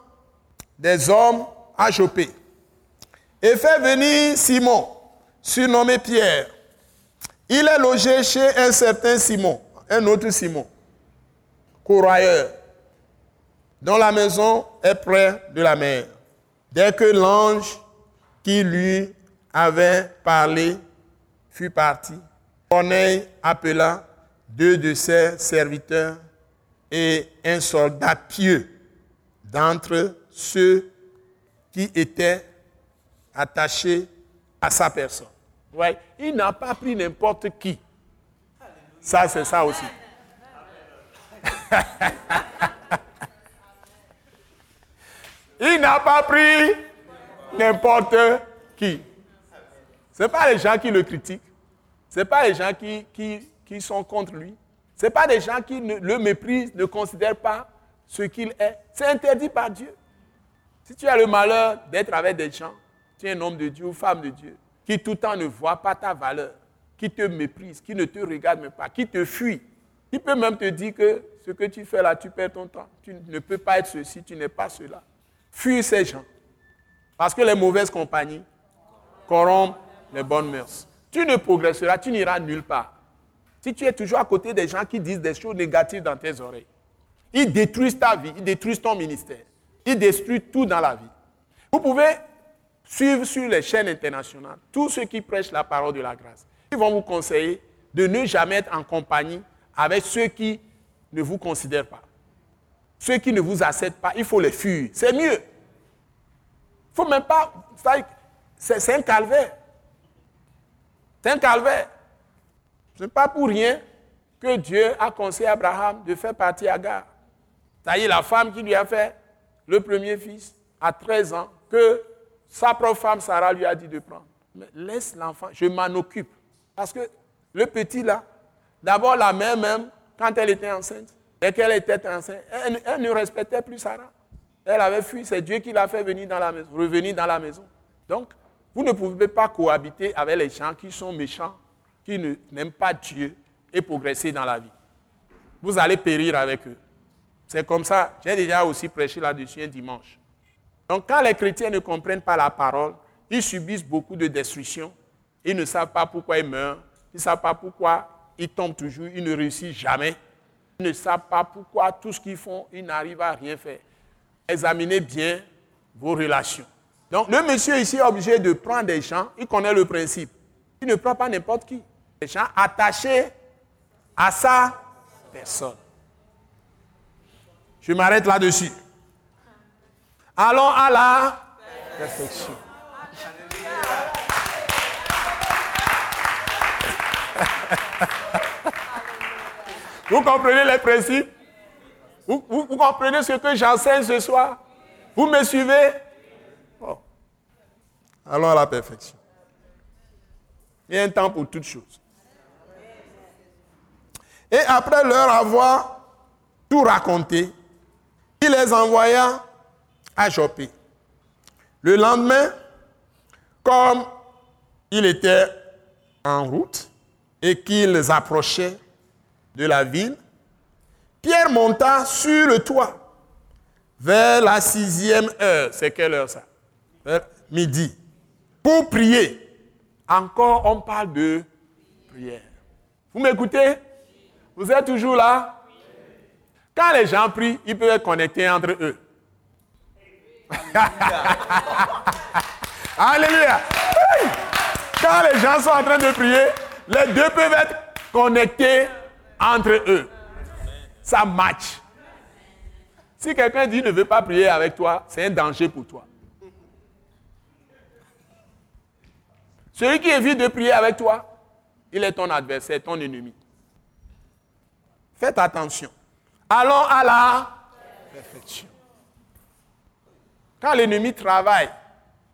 des hommes à choper et fais venir Simon, surnommé Pierre. Il est logé chez un certain Simon, un autre Simon, courroyeur, dont la maison est près de la mer. Dès que l'ange qui lui avait parlé fut parti, Corneille appela deux de ses serviteurs et un soldat pieux d'entre ceux qui étaient attachés à sa personne. Ouais. Il n'a pas pris n'importe qui. Ça, c'est ça aussi. Il n'a pas pris n'importe qui. Ce n'est pas les gens qui le critiquent. Ce pas les gens qui sont contre lui. Ce pas des gens qui le méprisent, ne considèrent pas ce qu'il est. C'est interdit par Dieu. Si tu as le malheur d'être avec des gens, tu es un homme de Dieu ou femme de Dieu, qui tout le temps ne voit pas ta valeur, qui te méprise, qui ne te regarde même pas, qui te fuit, qui peut même te dire que ce que tu fais là, tu perds ton temps. Tu ne peux pas être ceci, tu n'es pas cela. Fuis ces gens. Parce que les mauvaises compagnies corrompent les bonnes mœurs. Tu ne progresseras, tu n'iras nulle part. Si tu es toujours à côté des gens qui disent des choses négatives dans tes oreilles, ils détruisent ta vie, ils détruisent ton ministère, ils détruisent tout dans la vie. Vous pouvez suivre sur les chaînes internationales tous ceux qui prêchent la parole de la grâce. Ils vont vous conseiller de ne jamais être en compagnie avec ceux qui ne vous considèrent pas. Ceux qui ne vous acceptent pas, il faut les fuir. C'est mieux. Il faut même pas. C'est un calvaire. C'est un calvaire. Ce n'est pas pour rien que Dieu a conseillé à Abraham de faire partir Agar. C'est-à-dire la femme qui lui a fait le premier fils à 13 ans, que sa propre femme Sarah lui a dit de prendre. Mais laisse l'enfant, je m'en occupe. Parce que le petit là, d'abord la mère même, quand elle était enceinte, et qu'elle était enceinte, elle, ne respectait plus Sarah. Elle avait fui, c'est Dieu qui l'a fait revenir dans la maison. Donc, vous ne pouvez pas cohabiter avec les gens qui sont méchants qui n'aiment pas Dieu et progresser dans la vie. Vous allez périr avec eux. C'est comme ça. J'ai déjà aussi prêché là-dessus un dimanche. Donc quand les chrétiens ne comprennent pas la parole, ils subissent beaucoup de destruction. Ils ne savent pas pourquoi ils meurent. Ils ne savent pas pourquoi ils tombent toujours. Ils ne réussissent jamais. Ils ne savent pas pourquoi tout ce qu'ils font, ils n'arrivent à rien faire. Examinez bien vos relations. Donc le monsieur ici est obligé de prendre des gens. Il connaît le principe. Il ne prend pas n'importe qui les gens attachés à sa personne. Je m'arrête là-dessus. Allons à la perfection. Vous comprenez les principes? Vous, comprenez ce que j'enseigne ce soir? Vous me suivez? Allons à la perfection. Il y a un temps pour toutes choses. Et après leur avoir tout raconté, il les envoya à Jopé. Le lendemain, comme il était en route et qu'ils approchaient de la ville, Pierre monta sur le toit vers la sixième heure. C'est quelle heure ça? Vers midi. Pour prier. Encore, on parle de prière. Vous m'écoutez? Vous êtes toujours là? Quand les gens prient, ils peuvent être connectés entre eux. Alléluia. Quand les gens sont en train de prier, les deux peuvent être connectés entre eux. Ça match. Si quelqu'un dit ne veut pas prier avec toi, c'est un danger pour toi. Celui qui évite de prier avec toi, il est ton adversaire, ton ennemi. Faites attention. Allons à la perfection. Quand l'ennemi travaille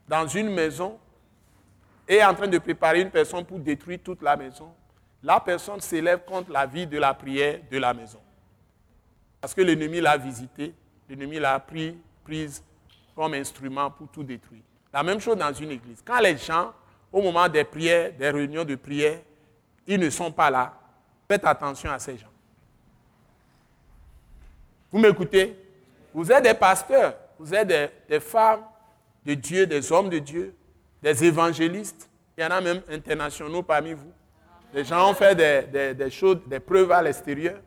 dans une maison et est en train de préparer une personne pour détruire toute la maison, la personne s'élève contre la vie de la prière de la maison. Parce que l'ennemi l'a visité, l'ennemi l'a pris, prise comme instrument pour tout détruire. La même chose dans une église. Quand les gens, au moment des prières, des réunions de prière, ils ne sont pas là, faites attention à ces gens. Vous m'écoutez? Vous êtes des pasteurs, vous êtes des, femmes de Dieu, des hommes de Dieu, des évangélistes. Il y en a même internationaux parmi vous. Les gens ont fait des, choses, des preuves à l'extérieur.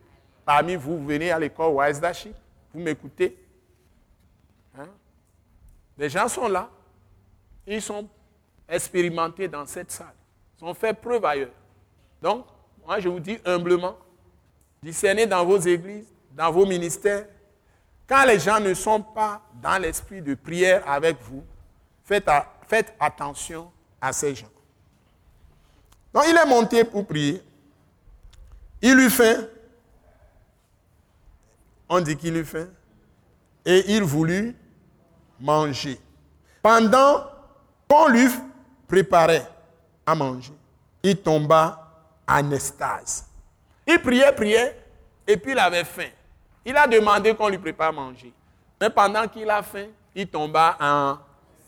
Parmi vous, vous venez à l'école Wise vous m'écoutez? Hein? Les gens sont là. Ils sont expérimentés dans cette salle. Ils ont fait preuve ailleurs. Donc, moi, je vous dis humblement, discernez dans vos églises, dans vos ministères, quand les gens ne sont pas dans l'esprit de prière avec vous, faites, attention à ces gens. Donc il est monté pour prier. Il eut faim. On dit qu'il eut faim. Et il voulut manger. Pendant qu'on lui préparait à manger, il tomba en estase. Il priait, priait, et puis il avait faim. Il a demandé qu'on lui prépare à manger. Mais pendant qu'il a faim, il tomba en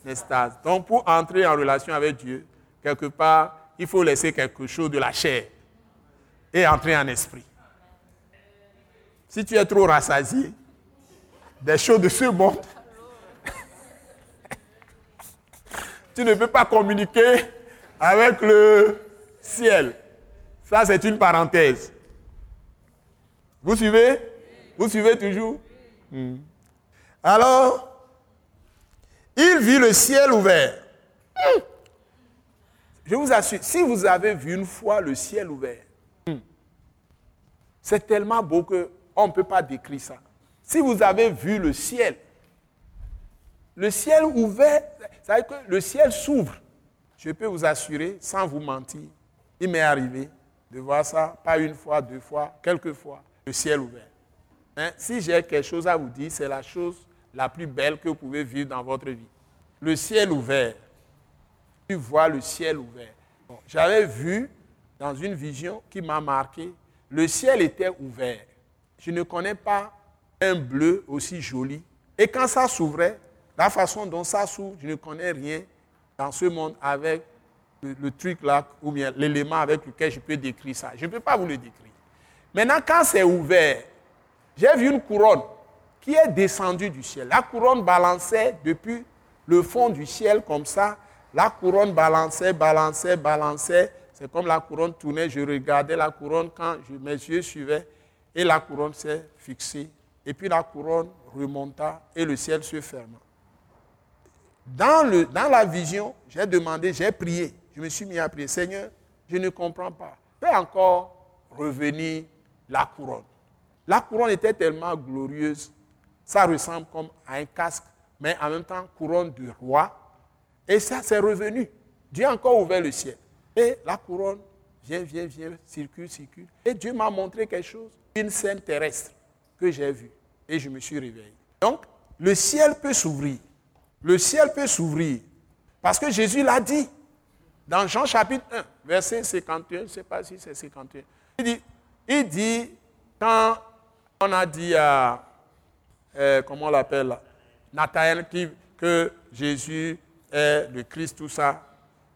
estase. Donc pour entrer en relation avec Dieu, quelque part, il faut laisser quelque chose de la chair et entrer en esprit. Si tu es trop rassasié des choses de ce tu ne peux pas communiquer avec le ciel. Ça, c'est une parenthèse. Vous suivez? Vous suivez toujours? Hmm. Alors, il vit le ciel ouvert. Je vous assure, si vous avez vu une fois le ciel ouvert, c'est tellement beau qu'on ne peut pas décrire ça. Si vous avez vu le ciel, le ciel ouvert, ça dire que le ciel s'ouvre. Je peux vous assurer, sans vous mentir, il m'est arrivé de voir ça, pas une fois, deux fois, quelques fois, le ciel ouvert. Hein, si j'ai quelque chose à vous dire, c'est la chose la plus belle que vous pouvez vivre dans votre vie. Le ciel ouvert. Tu vois le ciel ouvert. J'avais vu dans une vision qui m'a marqué, le ciel était ouvert. Je ne connais pas un bleu aussi joli. Et quand ça s'ouvrait, la façon dont ça s'ouvre, je ne connais rien dans ce monde avec le, truc là, ou bien l'élément avec lequel je peux décrire ça. Je ne peux pas vous le décrire. Maintenant, quand c'est ouvert, j'ai vu une couronne qui est descendue du ciel. La couronne balançait depuis le fond du ciel comme ça. La couronne balançait, balançait, balançait. C'est comme la couronne tournait. Je regardais la couronne quand mes yeux suivaient et la couronne s'est fixée. Et puis la couronne remonta et le ciel se ferma. Dans, la vision, j'ai demandé, j'ai prié. Je me suis mis à prier. Seigneur, je ne comprends pas. Fais encore revenir la couronne. La couronne était tellement glorieuse. Ça ressemble comme à un casque, mais en même temps couronne du roi. Et ça, c'est revenu. Dieu a encore ouvert le ciel. Et la couronne vient, vient, vient, circule, circule. Et Dieu m'a montré quelque chose, une scène terrestre que j'ai vue. Et je me suis réveillé. Donc, le ciel peut s'ouvrir. Le ciel peut s'ouvrir. Parce que Jésus l'a dit. Dans Jean chapitre 1, verset 51, je ne sais pas si c'est 51. Il dit, il dit, quand on a dit à, euh, comment on l'appelle, Nathanaël, que Jésus est le Christ, tout ça,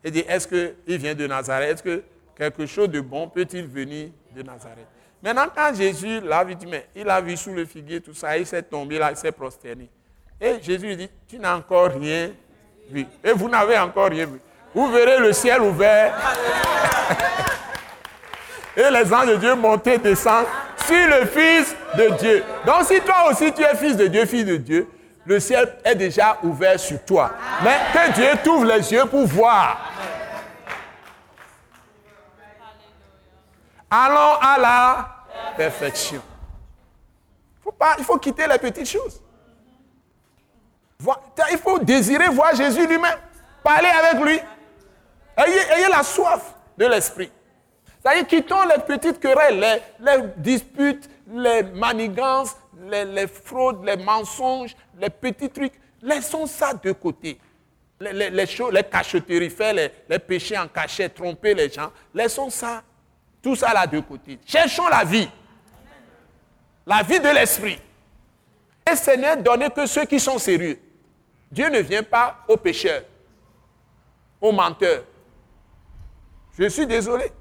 il dit, est-ce qu'il vient de Nazareth? Est-ce que quelque chose de bon peut-il venir de Nazareth? Maintenant, quand Jésus l'a vu, il a vu sous le figuier tout ça, il s'est tombé là, il s'est prosterné. Et Jésus lui dit, tu n'as encore rien vu. Et vous n'avez encore rien vu. Vous verrez le ciel ouvert. et les anges de Dieu monter, descendre sur le Fils de Dieu. Donc si toi aussi tu es fils de Dieu, fils de Dieu, le ciel est déjà ouvert sur toi. Mais que Dieu t'ouvre les yeux pour voir. Allons à la perfection. Faut pas, il faut quitter les petites choses. Il faut désirer voir Jésus lui-même. Parler avec lui. Ayez, la soif de l'esprit. C'est-à-dire, quittons les petites querelles, les, disputes, les manigances, les, fraudes, les mensonges, les petits trucs. Laissons ça de côté. Les, les, choses, les cacheteries, faire les, péchés en cachette, tromper les gens. Laissons ça, tout ça là de côté. Cherchons la vie. La vie de l'esprit. Et ce n'est donné que ceux qui sont sérieux. Dieu ne vient pas aux pécheurs, aux menteurs. Je suis désolé.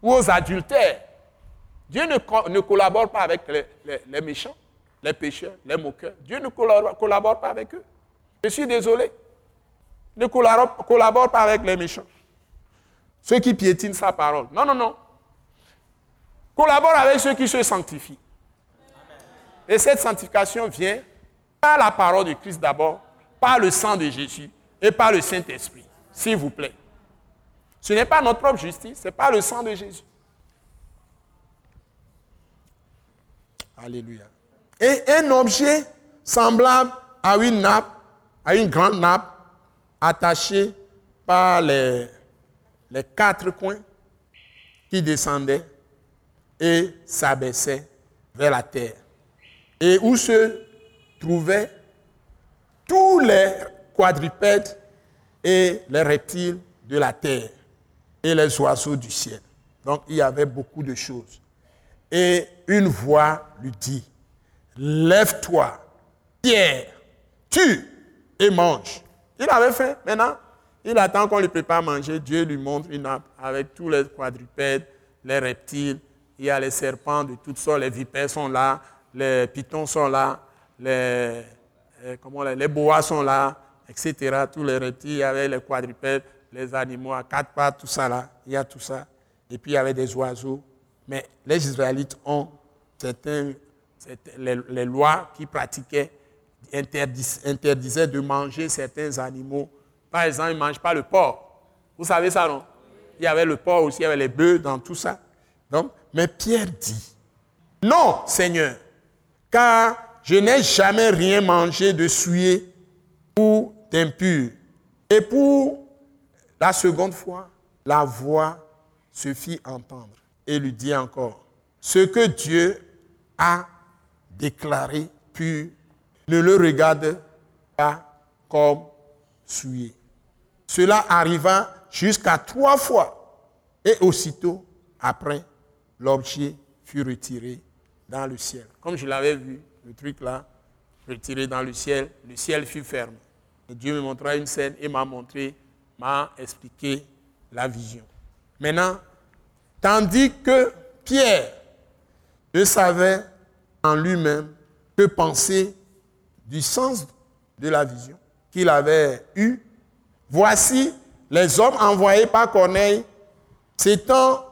Ou aux adultères. Dieu ne, collabore pas avec les, méchants, les pécheurs, les moqueurs. Dieu ne collabore, collabore pas avec eux. Je suis désolé. Ne collabore, collabore pas avec les méchants. Ceux qui piétinent sa parole. Non, non, non. Collabore avec ceux qui se sanctifient. Et cette sanctification vient par la parole de Christ d'abord, par le sang de Jésus et par le Saint-Esprit, s'il vous plaît. Ce n'est pas notre propre justice, c'est pas le sang de Jésus. Alléluia. Et un objet semblable à une nappe, à une grande nappe, attachée par les, les quatre coins qui descendaient et s'abaissaient vers la terre. Et où se trouvaient tous les quadrupèdes et les reptiles de la terre et les oiseaux du ciel. Donc il y avait beaucoup de choses. Et une voix lui dit, lève-toi, Pierre, tue et mange. Il avait faim. Maintenant, il attend qu'on lui prépare à manger. Dieu lui montre une nappe avec tous les quadrupèdes, les reptiles. Il y a les serpents de toutes sortes, les vipères sont là, les pitons sont là, les, comment, les sont là, etc. Tous les reptiles, avait les quadrupèdes, les animaux à quatre pattes, tout ça là, il y a tout ça. Et puis il y avait des oiseaux. Mais les Israélites ont certains, les, lois qui pratiquaient, interdisaient de manger certains animaux. Par exemple, ils ne mangent pas le porc. Vous savez ça, non? Il y avait le porc aussi, il y avait les bœufs dans tout ça. Donc, mais Pierre dit, non, Seigneur, car je n'ai jamais rien mangé de souillé ou d'impur. Et pour la seconde fois, la voix se fit entendre et lui dit encore, ce que Dieu a déclaré pur, ne le regarde pas comme souillé. Cela arriva jusqu'à trois fois et aussitôt après, l'objet fut retiré dans le ciel. Comme je l'avais vu, le truc là, retiré dans le ciel, le ciel fut fermé. Et Dieu me montra une scène et m'a montré, m'a expliqué la vision. Maintenant, tandis que Pierre ne savait en lui-même que penser du sens de la vision qu'il avait eue, voici les hommes envoyés par Corneille s'étant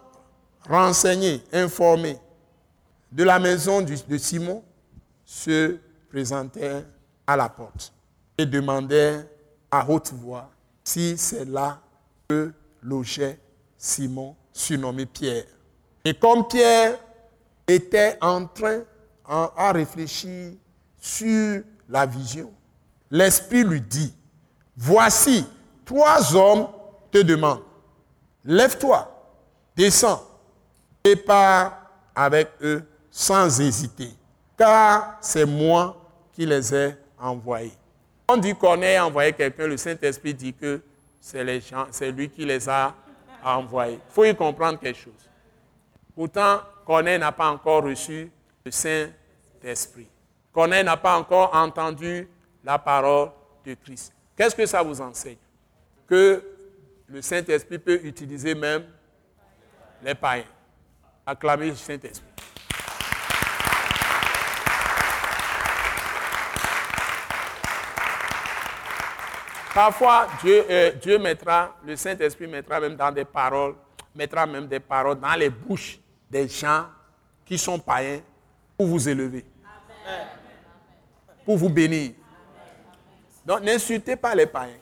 renseignés, informés de la maison de Simon, se présentèrent à la porte et demandèrent à haute voix si c'est là que logeait Simon, surnommé Pierre. Et comme Pierre était en train à réfléchir sur la vision, l'Esprit lui dit, voici, trois hommes te demandent, lève-toi, descends et pars avec eux sans hésiter car c'est moi qui les ai envoyés. On dit Corneille a envoyé quelqu'un, le Saint-Esprit dit que c'est lui qui les a envoyés. Il faut y comprendre quelque chose. Pourtant, Corneille n'a pas encore reçu le Saint-Esprit. Corneille n'a pas encore entendu la parole de Christ. Qu'est-ce que ça vous enseigne? Que le Saint-Esprit peut utiliser même les païens. Acclamez le Saint-Esprit. Parfois, Dieu, euh, Dieu mettra, le Saint-Esprit mettra même dans des paroles, mettra même des paroles dans les bouches des gens qui sont païens pour vous élever, pour vous bénir. Donc n'insultez pas les païens.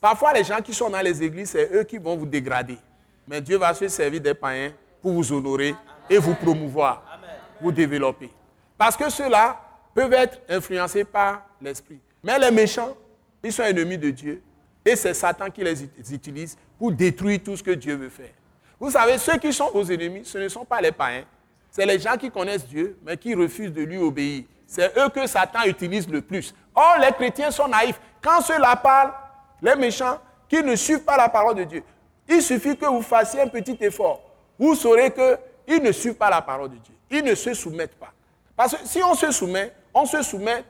Parfois, les gens qui sont dans les églises, c'est eux qui vont vous dégrader. Mais Dieu va se servir des païens pour vous honorer et vous promouvoir, vous développer. Parce que ceux-là peuvent être influencés par l'esprit. Mais les méchants, ils sont ennemis de Dieu. Et c'est Satan qui les utilise pour détruire tout ce que Dieu veut faire. Vous savez, ceux qui sont vos ennemis, ce ne sont pas les païens. C'est les gens qui connaissent Dieu, mais qui refusent de lui obéir. C'est eux que Satan utilise le plus. Or, les chrétiens sont naïfs. Quand ceux-là parlent, les méchants, qui ne suivent pas la parole de Dieu, il suffit que vous fassiez un petit effort. Vous saurez qu'ils ne suivent pas la parole de Dieu. Ils ne se soumettent pas. Parce que si on se soumet, on se soumet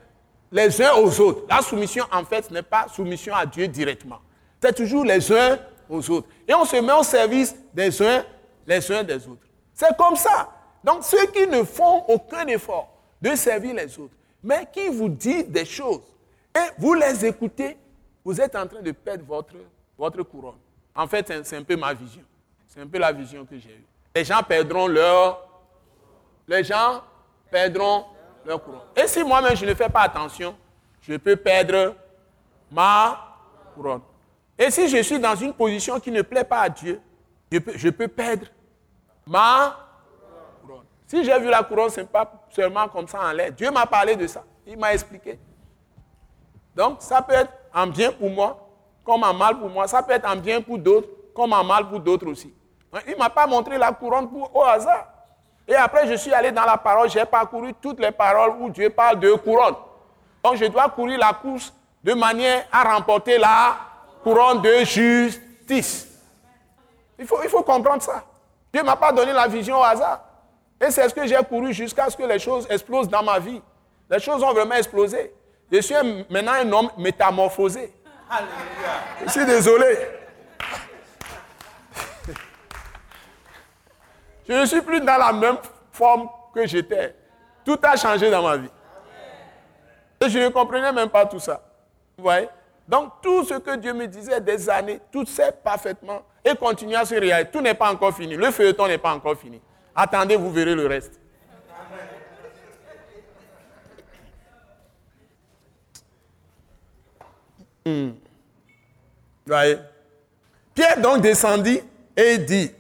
les uns aux autres. La soumission, en fait, n'est pas soumission à Dieu directement. C'est toujours les uns aux autres. Et on se met au service des uns, les uns des autres. C'est comme ça. Donc, ceux qui ne font aucun effort de servir les autres, mais qui vous disent des choses, et vous les écoutez, vous êtes en train de perdre votre, votre couronne. En fait, c'est un peu ma vision. C'est un peu la vision que j'ai eue. Les gens perdront leur... Les gens perdront Et si moi-même je ne fais pas attention, je peux perdre ma couronne. Et si je suis dans une position qui ne plaît pas à Dieu, je peux, je peux perdre ma couronne. Si j'ai vu la couronne, ce n'est pas seulement comme ça en l'air. Dieu m'a parlé de ça. Il m'a expliqué. Donc, ça peut être en bien pour moi, comme en mal pour moi. Ça peut être en bien pour d'autres, comme en mal pour d'autres aussi. Il ne m'a pas montré la couronne pour, au hasard. Et après, je suis allé dans la parole, j'ai parcouru toutes les paroles où Dieu parle de couronne. Donc, je dois courir la course de manière à remporter la couronne de justice. Il faut, il faut comprendre ça. Dieu ne m'a pas donné la vision au hasard. Et c'est ce que j'ai couru jusqu'à ce que les choses explosent dans ma vie. Les choses ont vraiment explosé. Je suis maintenant un homme métamorphosé. Je suis désolé. Je ne suis plus dans la même forme que j'étais. Tout a changé dans ma vie. Et je ne comprenais même pas tout ça. Vous voyez? Donc tout ce que Dieu me disait des années, tout sait parfaitement et continue à se réaliser. Tout n'est pas encore fini. Le feuilleton n'est pas encore fini. Attendez, vous verrez le reste. Hmm. Voyez? Pierre donc descendit et dit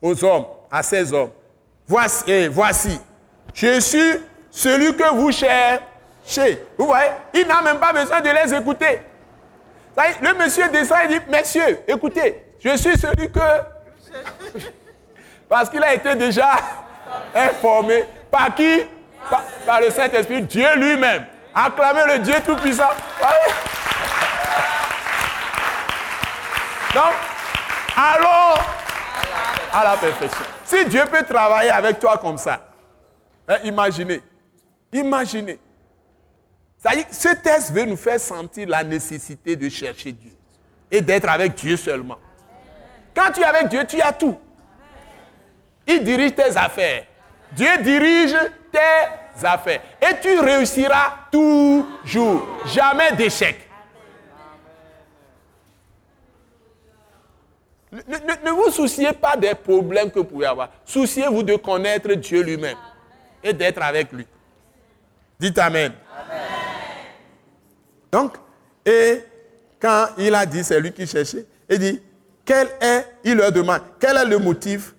aux hommes, à ces hommes, voici, eh, voici, je suis celui que vous cherchez. Vous voyez, il n'a même pas besoin de les écouter. Le monsieur descend et dit, messieurs, écoutez, je suis celui que... Parce qu'il a été déjà informé. Par qui? Par, le Saint-Esprit, Dieu lui-même. Acclamez le Dieu Tout-Puissant. Donc, allons à la perfection. Si Dieu peut travailler avec toi comme ça, hein, imaginez, imaginez. ce test veut nous faire sentir la nécessité de chercher Dieu et d'être avec Dieu seulement. Quand tu es avec Dieu, tu as tout. Il dirige tes affaires. Dieu dirige tes affaires. Et tu réussiras toujours. Jamais d'échec. Ne, vous souciez pas des problèmes que vous pouvez avoir. Souciez-vous de connaître Dieu lui-même et d'être avec lui. Dites Amen. Donc, et quand il a dit, c'est lui qui cherchait, il dit, quel est, il leur demande, quel est le motif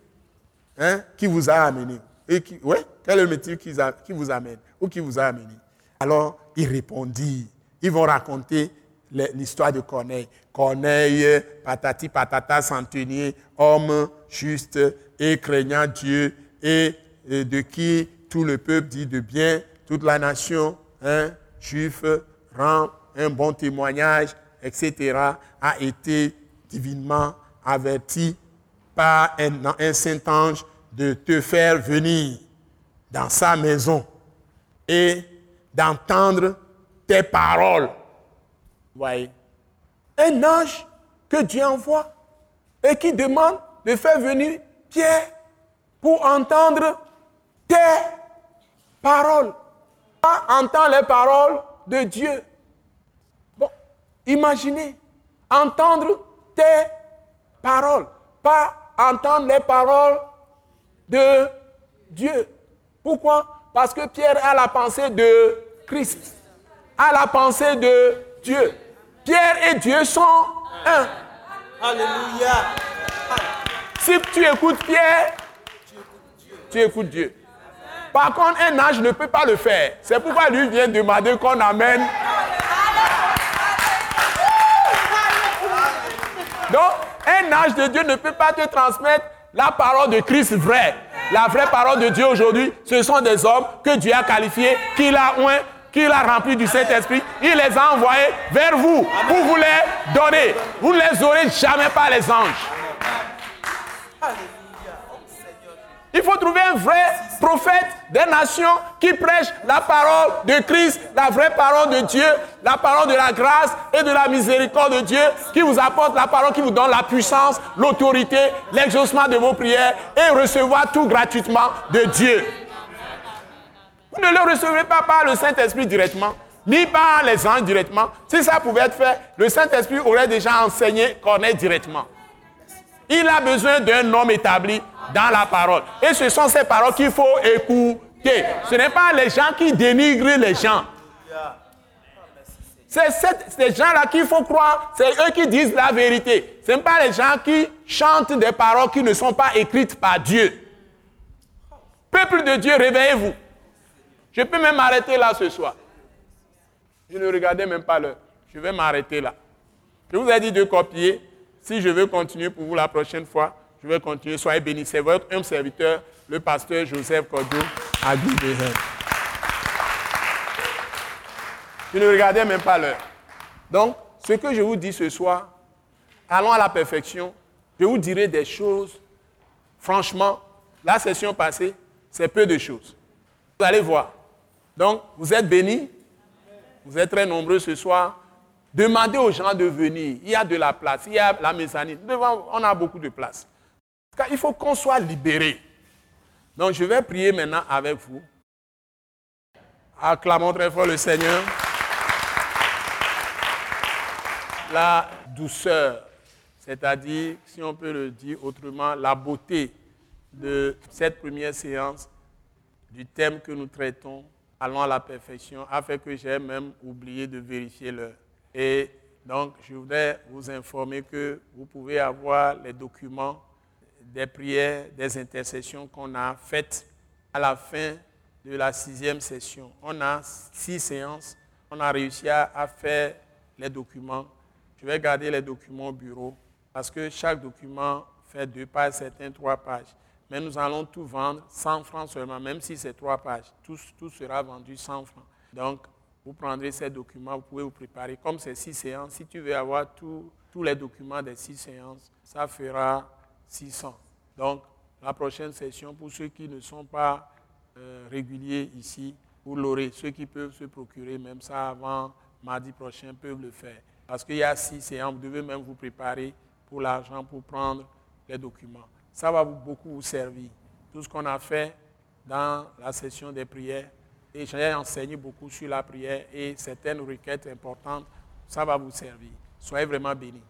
hein, qui vous a amené? Et qui, ouais, Quel est le motif qui, qui vous amène ou qui vous a amené? Alors, il répondit, ils vont raconter l'histoire de Corneille. Corneille, patati patata, centenier, homme juste et craignant Dieu, et, de qui tout le peuple dit de bien, toute la nation, hein, juif, rend un bon témoignage, etc., a été divinement averti par un, saint ange de te faire venir dans sa maison et d'entendre tes paroles. Voyez. Un ange que Dieu envoie et qui demande de faire venir Pierre pour entendre tes paroles. Pas entendre les paroles de Dieu. Bon, imaginez, entendre tes paroles, pas entendre les paroles de Dieu. Pourquoi? Parce que Pierre a la pensée de Christ, a la pensée de Dieu. Pierre et Dieu sont un. Alléluia. Si tu écoutes Pierre, tu écoutes Dieu. Par contre, un âge ne peut pas le faire. C'est pourquoi lui vient demander qu'on amène. Donc, un âge de Dieu ne peut pas te transmettre la parole de Christ vraie. La vraie parole de Dieu aujourd'hui, ce sont des hommes que Dieu a qualifiés, qu'il a oint, qu'il a remplis du Saint-Esprit. Il les a envoyés vers vous pour vous les donner. Vous ne les aurez jamais par les anges. Il faut trouver un vrai prophète des nations qui prêche la parole de Christ, la vraie parole de Dieu, la parole de la grâce et de la miséricorde de Dieu, qui vous apporte la parole qui vous donne la puissance, l'autorité, l'exaucement de vos prières et recevoir tout gratuitement de Dieu. Vous ne le recevrez pas par le Saint-Esprit directement, ni par les anges directement. Si ça pouvait être fait, le Saint-Esprit aurait déjà enseigné Corneille directement. Il a besoin d'un homme établi dans la parole. Et ce sont ces paroles qu'il faut écouter. Ce n'est pas les gens qui dénigrent les gens. C'est ces gens-là qu'il faut croire, c'est eux qui disent la vérité. Ce n'est pas les gens qui chantent des paroles qui ne sont pas écrites par Dieu. Peuple de Dieu, réveillez-vous. Je peux même m'arrêter là ce soir. Je ne regardais même pas l'heure. Je vais m'arrêter là. Je vous ai dit de copier. Si je veux continuer pour vous la prochaine fois, je vais continuer. Soyez bénis. C'est votre homme serviteur, le pasteur Joseph Cordo, à Je ne regardais même pas l'heure. Donc, ce que je vous dis ce soir, allons à la perfection. Je vous dirai des choses. Franchement, la session passée, c'est peu de choses. Vous allez voir. Donc, vous êtes bénis. Vous êtes très nombreux ce soir. Demandez aux gens de venir. Il y a de la place. Il y a la mezzanine. On a beaucoup de place. Il faut qu'on soit libéré. Donc, je vais prier maintenant avec vous. Acclamons très fort le Seigneur. La douceur, c'est-à-dire, si on peut le dire autrement, la beauté de cette première séance du thème que nous traitons, allons à la perfection, a fait que j'ai même oublié de vérifier l'heure. Et donc, je voudrais vous informer que vous pouvez avoir les documents des prières, des intercessions qu'on a faites à la fin de la sixième session. On a six séances. On a réussi à, faire les documents. Je vais garder les documents au bureau parce que chaque document fait deux pages, certains trois pages. Mais nous allons tout vendre 100 francs seulement, même si c'est trois pages. Tout, sera vendu 100 francs. Donc, vous prendrez ces documents, vous pouvez vous préparer. Comme c'est six séances, si tu veux avoir tous les documents des six séances, ça fera 600. Donc, la prochaine session, pour ceux qui ne sont pas euh, réguliers ici, vous l'aurez. Ceux qui peuvent se procurer même ça avant mardi prochain peuvent le faire. Parce qu'il y a six séances, vous devez même vous préparer pour l'argent pour prendre les documents. Ça va beaucoup vous servir. Tout ce qu'on a fait dans la session des prières, et j'ai enseigné beaucoup sur la prière et certaines requêtes importantes, ça va vous servir. Soyez vraiment bénis.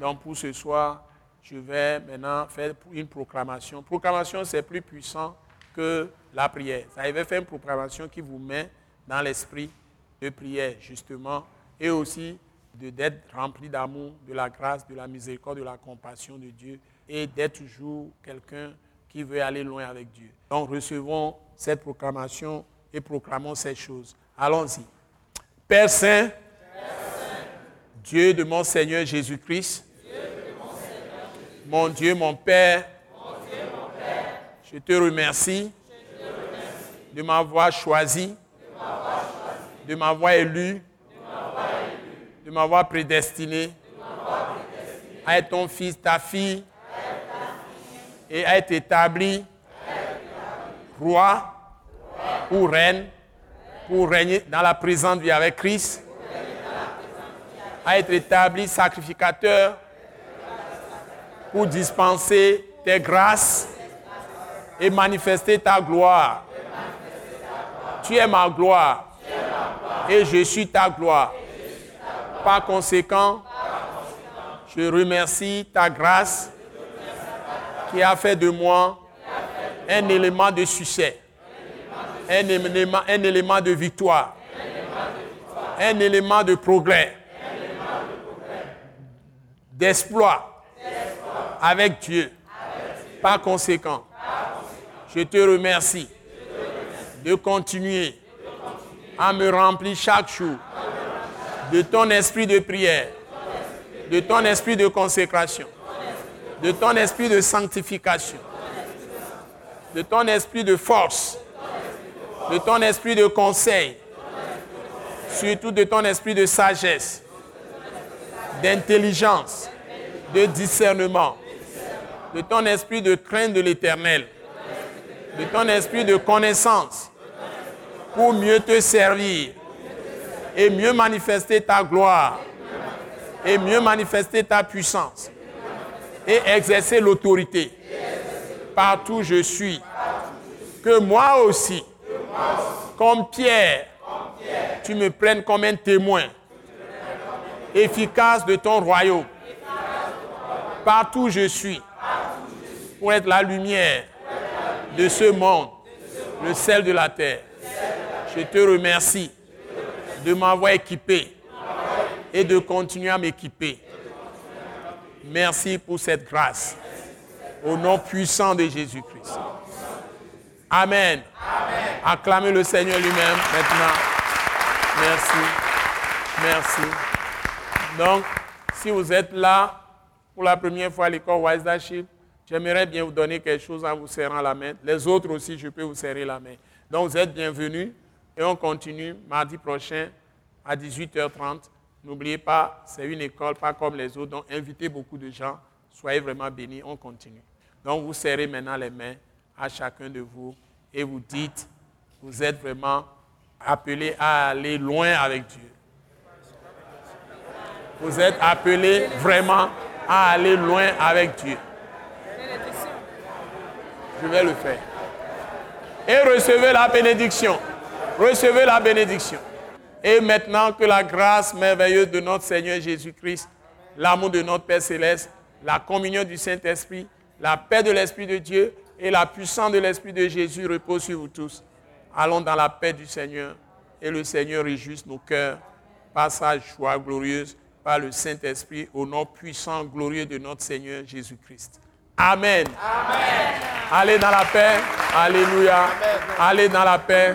Donc pour ce soir, je vais maintenant faire une proclamation. Proclamation, c'est plus puissant que la prière. Ça va faire une proclamation qui vous met dans l'esprit de prière, justement, et aussi d'être rempli d'amour, de la grâce, de la miséricorde, de la compassion de Dieu, et d'être toujours quelqu'un qui veut aller loin avec Dieu. Donc recevons cette proclamation et proclamons ces choses. Allons-y. Père Saint, Dieu de mon Seigneur Jésus-Christ, mon Dieu, mon Père, je te remercie, de m'avoir choisi, de m'avoir élu, de m'avoir prédestiné à être ton fils, ta fille, et être établi roi ou reine pour régner dans la présente vie avec Christ, à être établi sacrificateur pour dispenser tes grâces et manifester ta gloire. Tu es ma gloire et je suis ta gloire. Par conséquent, je remercie ta grâce qui a fait de moi un élément de succès, un élément, un élément de victoire, un élément de progrès, d'exploit avec Dieu. Par conséquent, je te remercie de continuer à me remplir chaque jour de ton esprit de prière, de ton esprit de consécration, de ton esprit de sanctification, de ton esprit de force, de ton esprit de conseil, surtout de ton esprit de sagesse, d'intelligence, de discernement, de ton esprit de crainte de l'éternel, de ton esprit de connaissance, pour mieux te servir et mieux manifester ta gloire et mieux manifester ta puissance et exercer l'autorité partout je suis. Que moi aussi, comme Pierre, tu me prennes comme un témoin efficace de ton royaume. Partout je suis, pour être la lumière de ce monde, le sel de la terre. Je te remercie de m'avoir équipé et de continuer à m'équiper. Merci pour cette grâce. Au nom puissant de Jésus-Christ. Amen. Acclamez le Seigneur lui-même maintenant. Merci. Merci. Donc, si vous êtes là pour la première fois à l'école Wise j'aimerais bien vous donner quelque chose en vous serrant la main. Les autres aussi, je peux vous serrer la main. Donc, vous êtes bienvenus. Et on continue mardi prochain à 18h30. N'oubliez pas, c'est une école pas comme les autres, donc invitez beaucoup de gens. Soyez vraiment bénis, on continue. Donc vous serrez maintenant les mains à chacun de vous et vous dites, vous êtes vraiment appelés à aller loin avec Dieu. Vous êtes appelés vraiment à aller loin avec Dieu. Je vais le faire. Et recevez la bénédiction. Recevez la bénédiction. Et maintenant que la grâce merveilleuse de notre Seigneur Jésus-Christ, l'amour de notre Père céleste, la communion du Saint-Esprit, la paix de l'Esprit de Dieu et la puissance de l'Esprit de Jésus reposent sur vous tous. Allons dans la paix du Seigneur et le Seigneur réjouisse nos cœurs par sa joie glorieuse, par le Saint-Esprit, au nom puissant, glorieux de notre Seigneur Jésus-Christ. Amen. Amen. Allez dans la paix. Alléluia. Allez dans la paix.